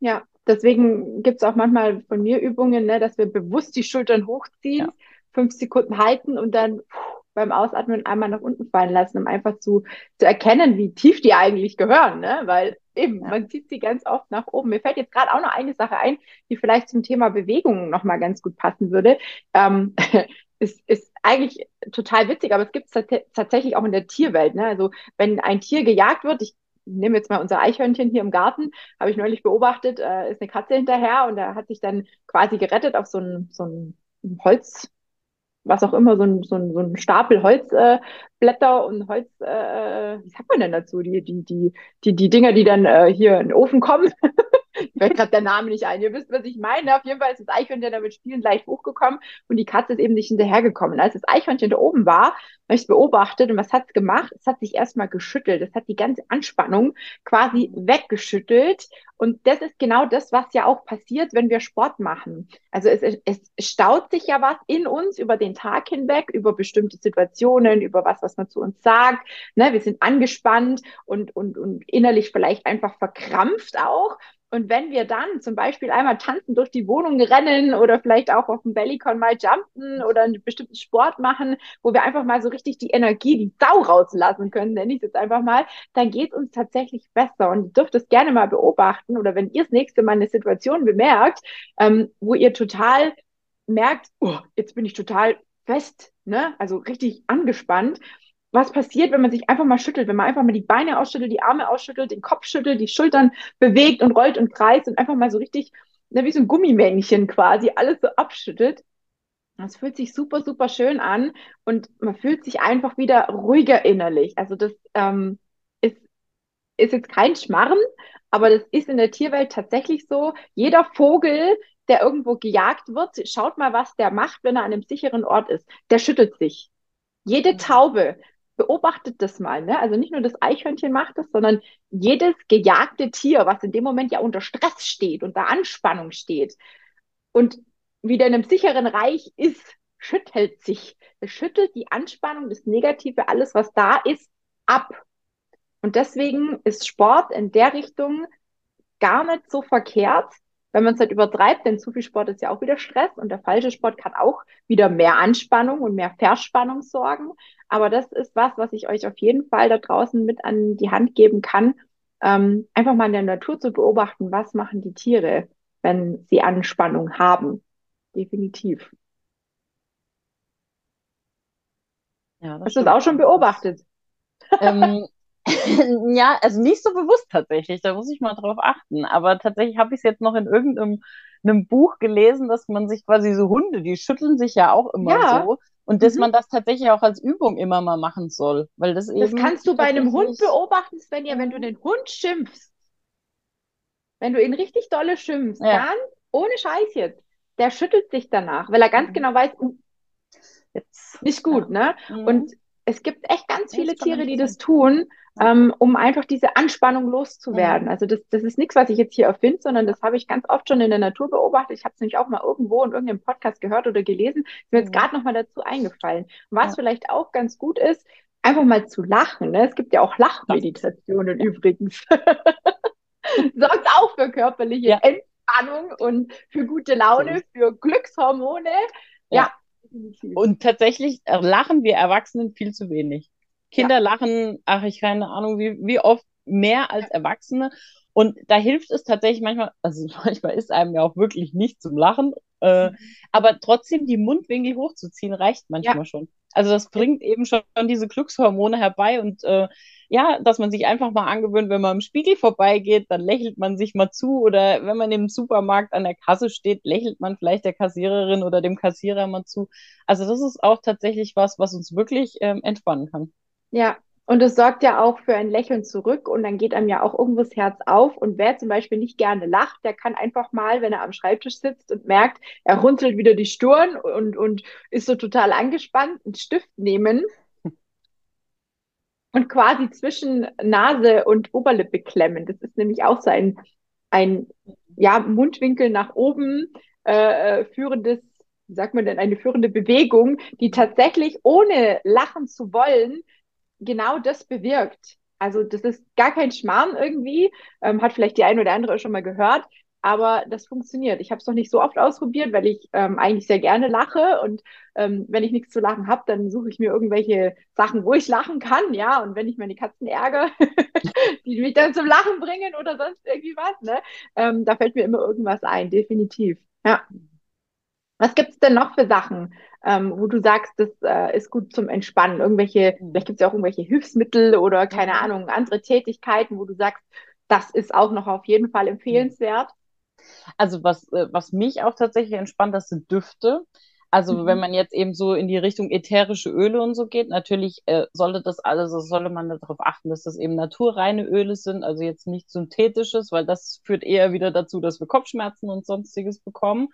Ja, deswegen gibt es auch manchmal von mir Übungen, ne, dass wir bewusst die Schultern hochziehen, ja. fünf Sekunden halten und dann pff, beim Ausatmen einmal nach unten fallen lassen, um einfach zu, zu erkennen, wie tief die eigentlich gehören. Ne? Weil eben, ja. man zieht sie ganz oft nach oben. Mir fällt jetzt gerade auch noch eine Sache ein, die vielleicht zum Thema Bewegung nochmal ganz gut passen würde. Ähm, [laughs] ist, ist eigentlich total witzig, aber es gibt es tatsächlich auch in der Tierwelt. Ne? Also wenn ein Tier gejagt wird, ich nehme jetzt mal unser Eichhörnchen hier im Garten, habe ich neulich beobachtet, äh, ist eine Katze hinterher und er hat sich dann quasi gerettet auf so ein, so ein Holz, was auch immer, so ein, so ein, so ein Stapel Holzblätter äh, und Holz, äh, wie sagt man denn dazu? Die, die, die, die, die Dinger, die dann äh, hier in den Ofen kommen. [laughs] fällt gerade der Name nicht ein. Ihr wisst, was ich meine. Auf jeden Fall ist das Eichhörnchen damit spielen leicht hochgekommen und die Katze ist eben nicht hinterhergekommen. als das Eichhörnchen da oben war, habe ich es beobachtet und was hat es gemacht? Es hat sich erstmal geschüttelt. Es hat die ganze Anspannung quasi weggeschüttelt. Und das ist genau das, was ja auch passiert, wenn wir Sport machen. Also es, es staut sich ja was in uns über den Tag hinweg, über bestimmte Situationen, über was, was man zu uns sagt. Ne, wir sind angespannt und, und, und innerlich vielleicht einfach verkrampft auch. Und wenn wir dann zum Beispiel einmal tanzen durch die Wohnung rennen oder vielleicht auch auf dem Bellycon mal jumpen oder einen bestimmten Sport machen, wo wir einfach mal so richtig die Energie, die Sau rauslassen können, nenne ich es jetzt einfach mal, dann geht es uns tatsächlich besser. Und ihr dürft es gerne mal beobachten oder wenn ihr das nächste Mal eine Situation bemerkt, ähm, wo ihr total merkt, oh, jetzt bin ich total fest, ne? also richtig angespannt, was passiert, wenn man sich einfach mal schüttelt, wenn man einfach mal die Beine ausschüttelt, die Arme ausschüttelt, den Kopf schüttelt, die Schultern bewegt und rollt und kreist und einfach mal so richtig, ne, wie so ein Gummimännchen quasi, alles so abschüttelt. Das fühlt sich super, super schön an und man fühlt sich einfach wieder ruhiger innerlich. Also das ähm, ist, ist jetzt kein Schmarren, aber das ist in der Tierwelt tatsächlich so. Jeder Vogel, der irgendwo gejagt wird, schaut mal, was der macht, wenn er an einem sicheren Ort ist. Der schüttelt sich. Jede mhm. Taube beobachtet das mal, ne? Also nicht nur das Eichhörnchen macht das, sondern jedes gejagte Tier, was in dem Moment ja unter Stress steht, unter Anspannung steht und wieder in einem sicheren Reich ist, schüttelt sich. Es schüttelt die Anspannung, das Negative, alles, was da ist, ab. Und deswegen ist Sport in der Richtung gar nicht so verkehrt, wenn man es halt übertreibt, denn zu viel Sport ist ja auch wieder Stress und der falsche Sport kann auch wieder mehr Anspannung und mehr Verspannung sorgen. Aber das ist was, was ich euch auf jeden Fall da draußen mit an die Hand geben kann, ähm, einfach mal in der Natur zu beobachten, was machen die Tiere, wenn sie Anspannung haben. Definitiv. Ja, Hast du das auch schon beobachtet? Ähm, [laughs] ja, also nicht so bewusst tatsächlich, da muss ich mal drauf achten. Aber tatsächlich habe ich es jetzt noch in irgendeinem einem Buch gelesen, dass man sich quasi so Hunde, die schütteln sich ja auch immer ja. so. Und dass mhm. man das tatsächlich auch als Übung immer mal machen soll. Weil das, das kannst du bei einem Hund beobachten, Svenja, wenn du den Hund schimpfst. Wenn du ihn richtig dolle schimpfst, ja. dann, ohne Scheiß jetzt, der schüttelt sich danach, weil er ganz mhm. genau weiß, uh, jetzt nicht gut, ja. ne? Mhm. Und es gibt echt ganz viele Tiere, die das tun, ähm, um einfach diese Anspannung loszuwerden. Also das, das ist nichts, was ich jetzt hier erfinde, sondern das habe ich ganz oft schon in der Natur beobachtet. Ich habe es nämlich auch mal irgendwo in irgendeinem Podcast gehört oder gelesen. Ist mir jetzt gerade noch mal dazu eingefallen. was ja. vielleicht auch ganz gut ist, einfach mal zu lachen. Ne? Es gibt ja auch Lachmeditationen das. übrigens. [laughs] Sorgt auch für körperliche ja. Entspannung und für gute Laune, für Glückshormone. ja. Und tatsächlich lachen wir Erwachsenen viel zu wenig. Kinder ja. lachen, ach, ich keine Ahnung, wie, wie oft mehr als Erwachsene. Und da hilft es tatsächlich manchmal, also [laughs] manchmal ist einem ja auch wirklich nicht zum Lachen, äh, mhm. aber trotzdem die Mundwinkel hochzuziehen reicht manchmal ja. schon. Also das bringt eben schon diese Glückshormone herbei und äh, ja, dass man sich einfach mal angewöhnt, wenn man im Spiegel vorbeigeht, dann lächelt man sich mal zu oder wenn man im Supermarkt an der Kasse steht, lächelt man vielleicht der Kassiererin oder dem Kassierer mal zu. Also das ist auch tatsächlich was, was uns wirklich ähm, entspannen kann. Ja, und es sorgt ja auch für ein Lächeln zurück und dann geht einem ja auch irgendwo das Herz auf. Und wer zum Beispiel nicht gerne lacht, der kann einfach mal, wenn er am Schreibtisch sitzt und merkt, er runzelt wieder die Stirn und, und ist so total angespannt, einen Stift nehmen und quasi zwischen Nase und Oberlippe klemmen. Das ist nämlich auch so ein, ein ja, Mundwinkel nach oben äh, äh führendes, wie sagt man denn, eine führende Bewegung, die tatsächlich ohne lachen zu wollen, genau das bewirkt. Also das ist gar kein Schmarrn irgendwie, ähm, hat vielleicht die eine oder andere schon mal gehört, aber das funktioniert. Ich habe es noch nicht so oft ausprobiert, weil ich ähm, eigentlich sehr gerne lache und ähm, wenn ich nichts zu lachen habe, dann suche ich mir irgendwelche Sachen, wo ich lachen kann, ja. Und wenn ich meine Katzen ärgere, [laughs] die mich dann zum Lachen bringen oder sonst irgendwie was, ne, ähm, da fällt mir immer irgendwas ein, definitiv. Ja. Was gibt es denn noch für Sachen, ähm, wo du sagst, das äh, ist gut zum Entspannen? Irgendwelche, mhm. vielleicht gibt es ja auch irgendwelche Hilfsmittel oder keine. Ahnung, andere Tätigkeiten, wo du sagst, das ist auch noch auf jeden Fall empfehlenswert. Also was, äh, was mich auch tatsächlich entspannt, das sind Düfte. Also mhm. wenn man jetzt eben so in die Richtung ätherische Öle und so geht, natürlich äh, sollte das alles, also sollte man darauf achten, dass das eben naturreine Öle sind, also jetzt nicht synthetisches, weil das führt eher wieder dazu, dass wir Kopfschmerzen und sonstiges bekommen.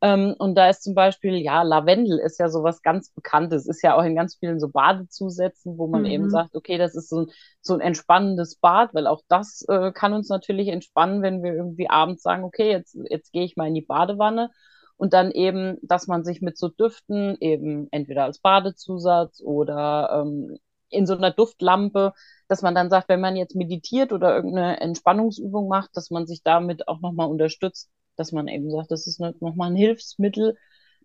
Ähm, und da ist zum Beispiel, ja, Lavendel ist ja sowas ganz Bekanntes, ist ja auch in ganz vielen so Badezusätzen, wo man mhm. eben sagt, okay, das ist so ein, so ein entspannendes Bad, weil auch das äh, kann uns natürlich entspannen, wenn wir irgendwie abends sagen, okay, jetzt, jetzt gehe ich mal in die Badewanne. Und dann eben, dass man sich mit so Düften eben entweder als Badezusatz oder ähm, in so einer Duftlampe, dass man dann sagt, wenn man jetzt meditiert oder irgendeine Entspannungsübung macht, dass man sich damit auch nochmal unterstützt, dass man eben sagt, das ist nochmal ein Hilfsmittel,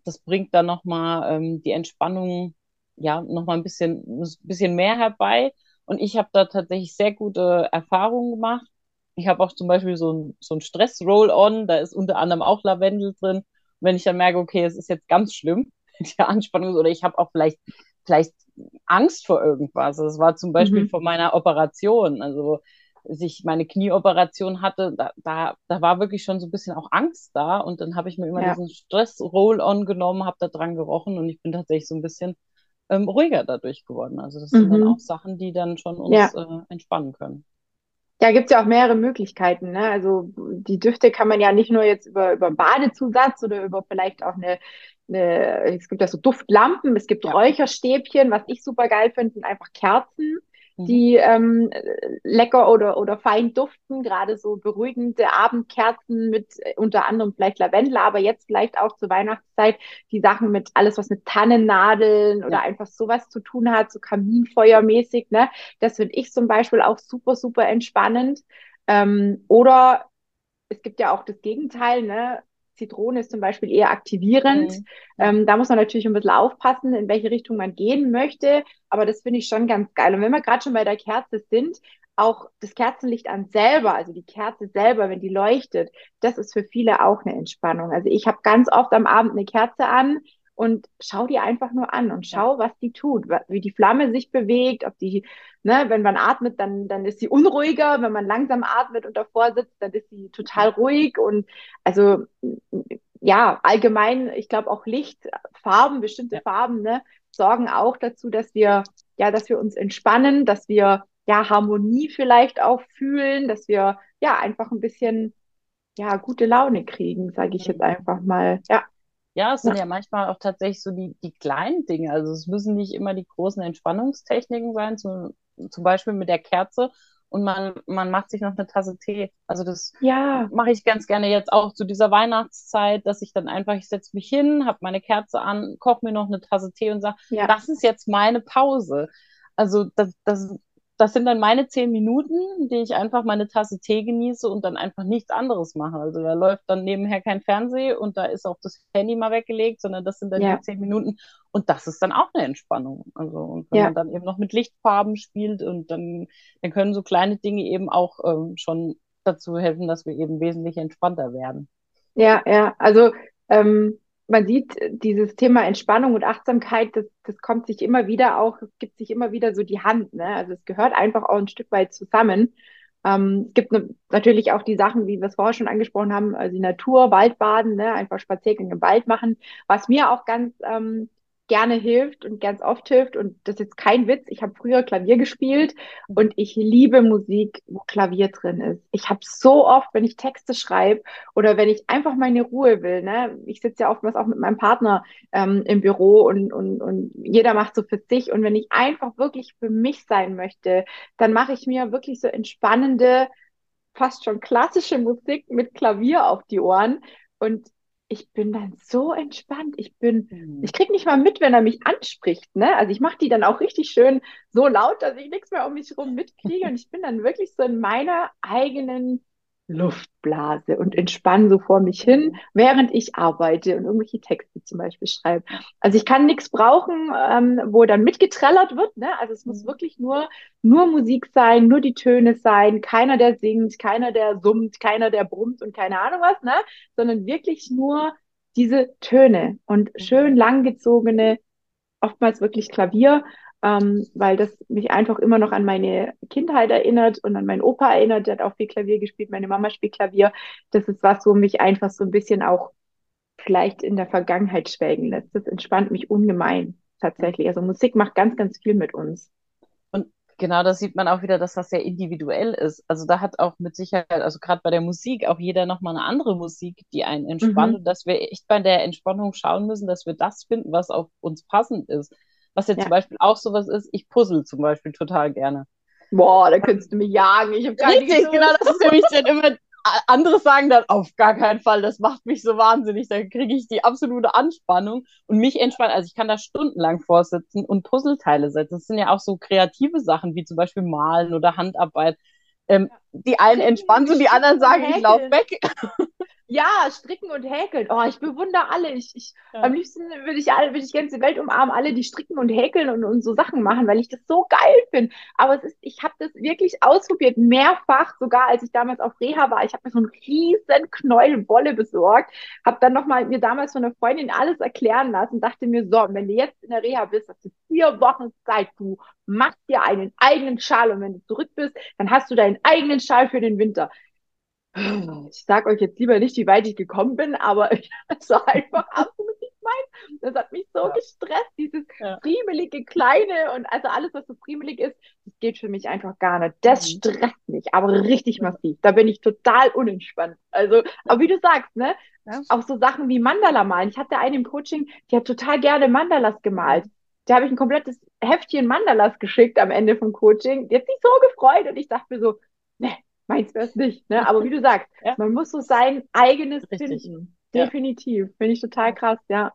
das bringt dann nochmal ähm, die Entspannung ja nochmal ein bisschen, ein bisschen mehr herbei. Und ich habe da tatsächlich sehr gute Erfahrungen gemacht. Ich habe auch zum Beispiel so ein, so ein Stress-Roll-On, da ist unter anderem auch Lavendel drin. Und wenn ich dann merke, okay, es ist jetzt ganz schlimm, [laughs] die Anspannung, oder ich habe auch vielleicht, vielleicht Angst vor irgendwas. Das war zum Beispiel mhm. vor meiner Operation. Also als ich meine Knieoperation hatte, da, da, da war wirklich schon so ein bisschen auch Angst da. Und dann habe ich mir immer ja. diesen Stress-Roll-On genommen, habe da dran gerochen und ich bin tatsächlich so ein bisschen ähm, ruhiger dadurch geworden. Also das mhm. sind dann mhm. auch Sachen, die dann schon uns ja. äh, entspannen können. Ja, gibt es ja auch mehrere Möglichkeiten. Ne? Also die Düfte kann man ja nicht nur jetzt über, über Badezusatz oder über vielleicht auch eine, eine es gibt ja so Duftlampen, es gibt ja. Räucherstäbchen, was ich super geil finde, sind einfach Kerzen. Mhm. die ähm, lecker oder, oder fein duften, gerade so beruhigende Abendkerzen mit äh, unter anderem vielleicht Lavendel, aber jetzt vielleicht auch zur Weihnachtszeit die Sachen mit alles, was mit Tannennadeln ja. oder einfach sowas zu tun hat, so Kaminfeuermäßig, ne? Das finde ich zum Beispiel auch super, super entspannend. Ähm, oder es gibt ja auch das Gegenteil, ne? Zitrone ist zum Beispiel eher aktivierend. Mhm. Ähm, da muss man natürlich ein bisschen aufpassen, in welche Richtung man gehen möchte. Aber das finde ich schon ganz geil. Und wenn wir gerade schon bei der Kerze sind, auch das Kerzenlicht an selber, also die Kerze selber, wenn die leuchtet, das ist für viele auch eine Entspannung. Also ich habe ganz oft am Abend eine Kerze an, und schau die einfach nur an und schau, was die tut, wie die Flamme sich bewegt, ob die, ne, wenn man atmet, dann, dann ist sie unruhiger, wenn man langsam atmet und davor sitzt, dann ist sie total ruhig und also ja, allgemein, ich glaube auch Licht, Farben, bestimmte ja. Farben, ne, sorgen auch dazu, dass wir, ja, dass wir uns entspannen, dass wir ja Harmonie vielleicht auch fühlen, dass wir ja einfach ein bisschen ja gute Laune kriegen, sage ich jetzt einfach mal. Ja. Ja, es sind ja. ja manchmal auch tatsächlich so die, die kleinen Dinge. Also es müssen nicht immer die großen Entspannungstechniken sein, zum, zum Beispiel mit der Kerze und man, man macht sich noch eine Tasse Tee. Also das ja. mache ich ganz gerne jetzt auch zu dieser Weihnachtszeit, dass ich dann einfach, ich setze mich hin, habe meine Kerze an, koche mir noch eine Tasse Tee und sage, ja. das ist jetzt meine Pause. Also das, das das sind dann meine zehn Minuten, die ich einfach meine Tasse Tee genieße und dann einfach nichts anderes mache. Also da läuft dann nebenher kein Fernseh und da ist auch das Handy mal weggelegt, sondern das sind dann ja. die zehn Minuten und das ist dann auch eine Entspannung. Also und wenn ja. man dann eben noch mit Lichtfarben spielt und dann, dann können so kleine Dinge eben auch ähm, schon dazu helfen, dass wir eben wesentlich entspannter werden. Ja, ja, also ähm, man sieht, dieses Thema Entspannung und Achtsamkeit, das, das kommt sich immer wieder auch, es gibt sich immer wieder so die Hand. Ne? Also es gehört einfach auch ein Stück weit zusammen. Ähm, es gibt ne, natürlich auch die Sachen, wie wir es vorher schon angesprochen haben, also die Natur, Waldbaden, ne? einfach Spaziergänge im Wald machen. Was mir auch ganz ähm, gerne hilft und ganz oft hilft. Und das ist jetzt kein Witz. Ich habe früher Klavier gespielt und ich liebe Musik, wo Klavier drin ist. Ich habe so oft, wenn ich Texte schreibe oder wenn ich einfach meine Ruhe will, ne, ich sitze ja oftmals auch mit meinem Partner ähm, im Büro und, und, und jeder macht so für sich. Und wenn ich einfach wirklich für mich sein möchte, dann mache ich mir wirklich so entspannende, fast schon klassische Musik mit Klavier auf die Ohren. Und ich bin dann so entspannt. Ich bin, mhm. ich krieg nicht mal mit, wenn er mich anspricht. Ne? Also ich mache die dann auch richtig schön so laut, dass ich nichts mehr um mich herum mitkriege. Und ich bin dann wirklich so in meiner eigenen Luftblase und entspanne so vor mich hin, während ich arbeite und irgendwelche Texte zum Beispiel schreibe. Also ich kann nichts brauchen, ähm, wo dann mitgetrellert wird. Ne? Also es muss mhm. wirklich nur, nur Musik sein, nur die Töne sein, keiner, der singt, keiner, der summt, keiner, der brummt und keine Ahnung was, ne? sondern wirklich nur diese Töne und mhm. schön langgezogene, oftmals wirklich Klavier ähm, weil das mich einfach immer noch an meine Kindheit erinnert und an meinen Opa erinnert. Der hat auch viel Klavier gespielt, meine Mama spielt Klavier. Das ist was, wo mich einfach so ein bisschen auch vielleicht in der Vergangenheit schwelgen lässt. Das entspannt mich ungemein tatsächlich. Also Musik macht ganz, ganz viel mit uns. Und genau da sieht man auch wieder, dass das sehr individuell ist. Also da hat auch mit Sicherheit, also gerade bei der Musik, auch jeder nochmal eine andere Musik, die einen entspannt mhm. und dass wir echt bei der Entspannung schauen müssen, dass wir das finden, was auf uns passend ist. Was jetzt ja. zum Beispiel auch sowas ist, ich puzzle zum Beispiel total gerne. Boah, da könntest du mich jagen. Ich habe gar Richtig, genau, das ist nämlich dann immer andere sagen dann auf gar keinen Fall, das macht mich so wahnsinnig, da kriege ich die absolute Anspannung und mich entspannt. Also ich kann da stundenlang vorsitzen und Puzzleteile setzen. Das sind ja auch so kreative Sachen wie zum Beispiel Malen oder Handarbeit. Ähm, die einen entspannen und die anderen sagen, ich laufe weg. [laughs] Ja, stricken und häkeln. Oh, ich bewundere alle. Ich, ich, ja. Am liebsten würde ich alle, würde ich die ganze Welt umarmen, alle, die stricken und häkeln und, und so Sachen machen, weil ich das so geil finde. Aber es ist, ich habe das wirklich ausprobiert, mehrfach, sogar als ich damals auf Reha war. Ich habe mir so einen riesen Knäuel Wolle besorgt, habe dann nochmal mir damals von einer Freundin alles erklären lassen, dachte mir, so, wenn du jetzt in der Reha bist, hast du vier Wochen Zeit, du machst dir einen eigenen Schal und wenn du zurück bist, dann hast du deinen eigenen Schal für den Winter ich sage euch jetzt lieber nicht, wie weit ich gekommen bin, aber [laughs] es war einfach [laughs] absolut nicht mein. Das hat mich so ja. gestresst, dieses ja. friemelige Kleine und also alles, was so friemelig ist, das geht für mich einfach gar nicht. Das mhm. stresst mich, aber richtig massiv. Da bin ich total unentspannt. Also, aber wie du sagst, ne? Ja. Auch so Sachen wie Mandala malen. Ich hatte eine im Coaching, die hat total gerne Mandalas gemalt. Da habe ich ein komplettes Heftchen Mandalas geschickt am Ende vom Coaching. Die hat sich so gefreut und ich dachte mir so, ne, meins wäre es nicht. Ne? [laughs] Aber wie du sagst, ja. man muss so sein eigenes richtig. finden. Definitiv. Ja. Finde ich total krass, ja.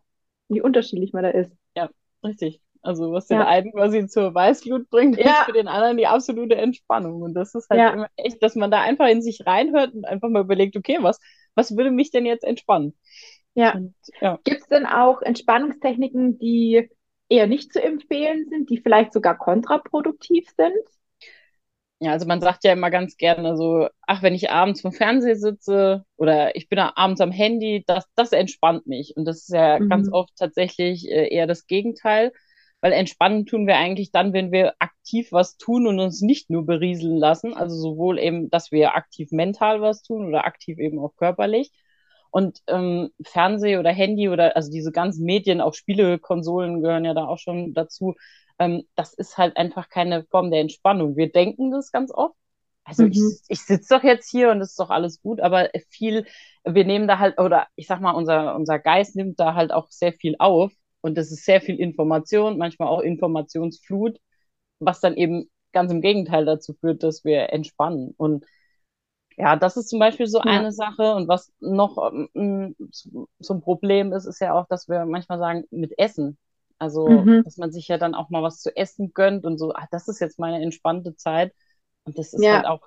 Wie unterschiedlich man da ist. Ja, richtig. Also was den einen quasi zur Weißglut bringt, ist für den anderen die absolute Entspannung. Und das ist halt immer echt, dass man da einfach in sich reinhört und einfach mal überlegt, okay, was, was würde mich denn jetzt entspannen? Ja. Und, ja. Gibt es denn auch Entspannungstechniken, die eher nicht zu empfehlen sind, die vielleicht sogar kontraproduktiv sind? Ja, also man sagt ja immer ganz gerne so, ach, wenn ich abends vom Fernseher sitze oder ich bin abends am Handy, das, das entspannt mich. Und das ist ja mhm. ganz oft tatsächlich äh, eher das Gegenteil, weil entspannen tun wir eigentlich dann, wenn wir aktiv was tun und uns nicht nur berieseln lassen. Also sowohl eben, dass wir aktiv mental was tun oder aktiv eben auch körperlich. Und ähm, Fernseh oder Handy oder also diese ganzen Medien, auch Spielekonsolen gehören ja da auch schon dazu, ähm, das ist halt einfach keine Form der Entspannung. Wir denken das ganz oft. Also mhm. ich, ich sitze doch jetzt hier und es ist doch alles gut, aber viel, wir nehmen da halt, oder ich sag mal, unser, unser Geist nimmt da halt auch sehr viel auf und das ist sehr viel Information, manchmal auch Informationsflut, was dann eben ganz im Gegenteil dazu führt, dass wir entspannen. Und ja, das ist zum Beispiel so ja. eine Sache. Und was noch ähm, so ein Problem ist, ist ja auch, dass wir manchmal sagen, mit Essen. Also, mhm. dass man sich ja dann auch mal was zu essen gönnt und so, ach, das ist jetzt meine entspannte Zeit. Und das ist ja. halt auch,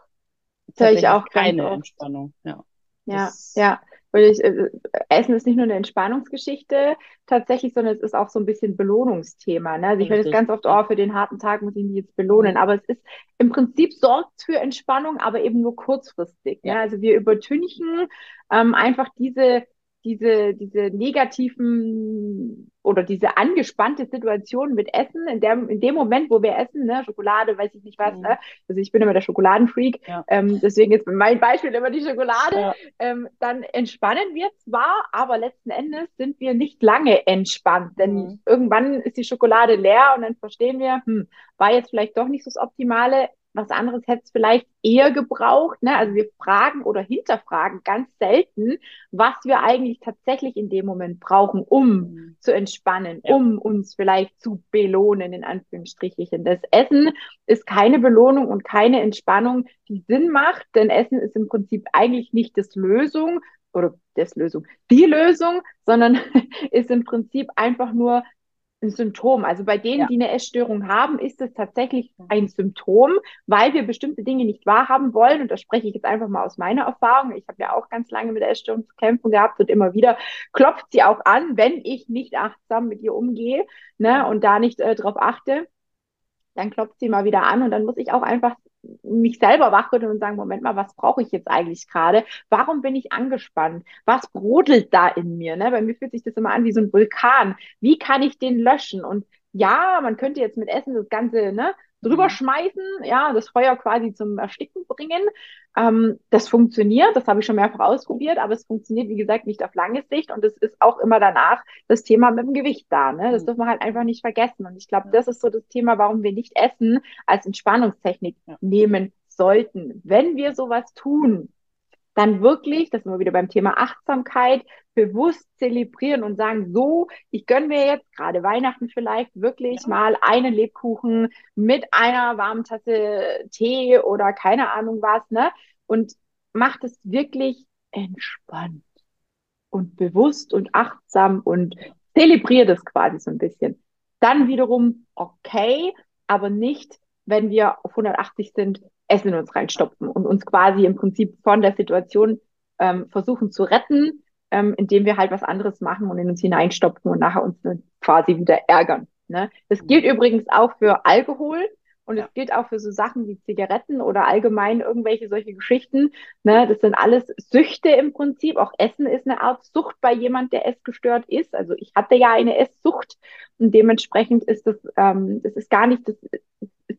tatsächlich auch keine Entspannung. Ja, ja. ja. Weil ich, äh, Essen ist nicht nur eine Entspannungsgeschichte tatsächlich, sondern es ist auch so ein bisschen Belohnungsthema. Ne? Also ich höre das ganz oft, oh, für den harten Tag muss ich mich jetzt belohnen. Mhm. Aber es ist im Prinzip sorgt für Entspannung, aber eben nur kurzfristig. Ne? Ja. Ne? Also wir übertünchen ähm, einfach diese diese, diese negativen oder diese angespannte Situation mit Essen, in, der, in dem Moment, wo wir essen, ne, Schokolade, weiß ich nicht was, mhm. ne? also ich bin immer der Schokoladenfreak, ja. ähm, deswegen ist mein Beispiel immer die Schokolade, ja. ähm, dann entspannen wir zwar, aber letzten Endes sind wir nicht lange entspannt, denn mhm. irgendwann ist die Schokolade leer und dann verstehen wir, hm, war jetzt vielleicht doch nicht so das Optimale, was anderes hätte es vielleicht eher gebraucht. Ne? Also wir fragen oder hinterfragen ganz selten, was wir eigentlich tatsächlich in dem Moment brauchen, um mhm. zu entspannen, ja. um uns vielleicht zu belohnen, in Anführungsstrichen. Das Essen ist keine Belohnung und keine Entspannung, die Sinn macht, denn Essen ist im Prinzip eigentlich nicht das Lösung oder das Lösung, die Lösung, sondern [laughs] ist im Prinzip einfach nur ein Symptom. Also bei denen, ja. die eine Essstörung haben, ist es tatsächlich ein Symptom, weil wir bestimmte Dinge nicht wahrhaben wollen. Und da spreche ich jetzt einfach mal aus meiner Erfahrung. Ich habe ja auch ganz lange mit Essstörung zu kämpfen gehabt und immer wieder klopft sie auch an, wenn ich nicht achtsam mit ihr umgehe ne, und da nicht äh, drauf achte. Dann klopft sie mal wieder an und dann muss ich auch einfach mich selber wachrütteln und sagen, Moment mal, was brauche ich jetzt eigentlich gerade? Warum bin ich angespannt? Was brodelt da in mir? Ne? Bei mir fühlt sich das immer an wie so ein Vulkan. Wie kann ich den löschen? Und ja, man könnte jetzt mit Essen das Ganze ne, drüber mhm. schmeißen, ja, das Feuer quasi zum Ersticken bringen. Ähm, das funktioniert, das habe ich schon mehrfach ausprobiert, aber es funktioniert, wie gesagt, nicht auf lange Sicht und es ist auch immer danach das Thema mit dem Gewicht da. Ne? Das mhm. darf man halt einfach nicht vergessen. Und ich glaube, das ist so das Thema, warum wir nicht Essen als Entspannungstechnik ja. nehmen sollten. Wenn wir sowas tun, dann wirklich, das sind wir wieder beim Thema Achtsamkeit, bewusst zelebrieren und sagen, so, ich gönne mir jetzt gerade Weihnachten vielleicht wirklich ja. mal einen Lebkuchen mit einer warmen Tasse Tee oder keine Ahnung was, ne? Und macht es wirklich entspannt und bewusst und achtsam und zelebriert es quasi so ein bisschen. Dann wiederum okay, aber nicht, wenn wir auf 180 sind, Essen in uns reinstopfen und uns quasi im Prinzip von der Situation ähm, versuchen zu retten, ähm, indem wir halt was anderes machen und in uns hineinstopfen und nachher uns quasi wieder ärgern. Ne? Das gilt übrigens auch für Alkohol und es gilt auch für so Sachen wie Zigaretten oder allgemein irgendwelche solche Geschichten. Ne? Das sind alles Süchte im Prinzip. Auch Essen ist eine Art Sucht bei jemand, der essgestört ist. Also ich hatte ja eine Esssucht und dementsprechend ist das, ähm, das ist gar nicht, das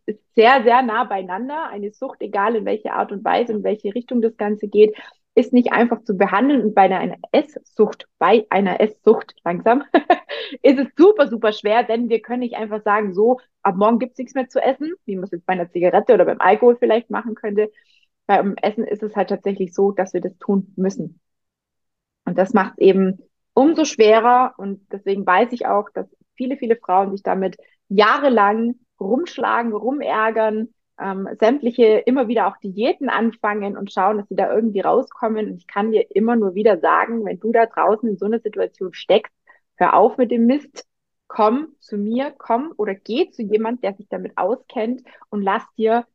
ist sehr, sehr nah beieinander. Eine Sucht, egal in welche Art und Weise, in welche Richtung das Ganze geht, ist nicht einfach zu behandeln. Und bei einer Esssucht, bei einer Esssucht langsam, [laughs] ist es super, super schwer, denn wir können nicht einfach sagen, so, ab morgen gibt's nichts mehr zu essen, wie man es jetzt bei einer Zigarette oder beim Alkohol vielleicht machen könnte. Beim Essen ist es halt tatsächlich so, dass wir das tun müssen. Und das macht eben umso schwerer. Und deswegen weiß ich auch, dass viele, viele Frauen sich damit jahrelang rumschlagen, rumärgern, ähm, sämtliche immer wieder auch Diäten anfangen und schauen, dass sie da irgendwie rauskommen. Und ich kann dir immer nur wieder sagen, wenn du da draußen in so einer Situation steckst, hör auf mit dem Mist, komm zu mir, komm oder geh zu jemand, der sich damit auskennt und lass dir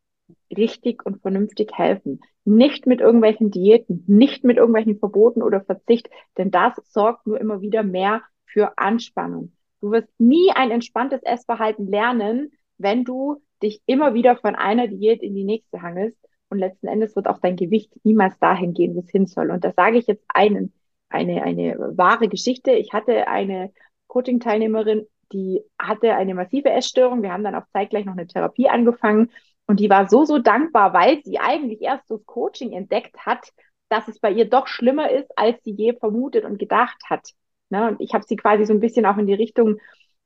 richtig und vernünftig helfen. Nicht mit irgendwelchen Diäten, nicht mit irgendwelchen Verboten oder Verzicht, denn das sorgt nur immer wieder mehr für Anspannung. Du wirst nie ein entspanntes Essverhalten lernen, wenn du dich immer wieder von einer Diät in die nächste hangelst. Und letzten Endes wird auch dein Gewicht niemals dahin gehen, wo es hin soll. Und da sage ich jetzt einen, eine, eine wahre Geschichte. Ich hatte eine Coaching-Teilnehmerin, die hatte eine massive Essstörung. Wir haben dann auch zeitgleich noch eine Therapie angefangen. Und die war so, so dankbar, weil sie eigentlich erst das Coaching entdeckt hat, dass es bei ihr doch schlimmer ist, als sie je vermutet und gedacht hat. Ne? Und ich habe sie quasi so ein bisschen auch in die Richtung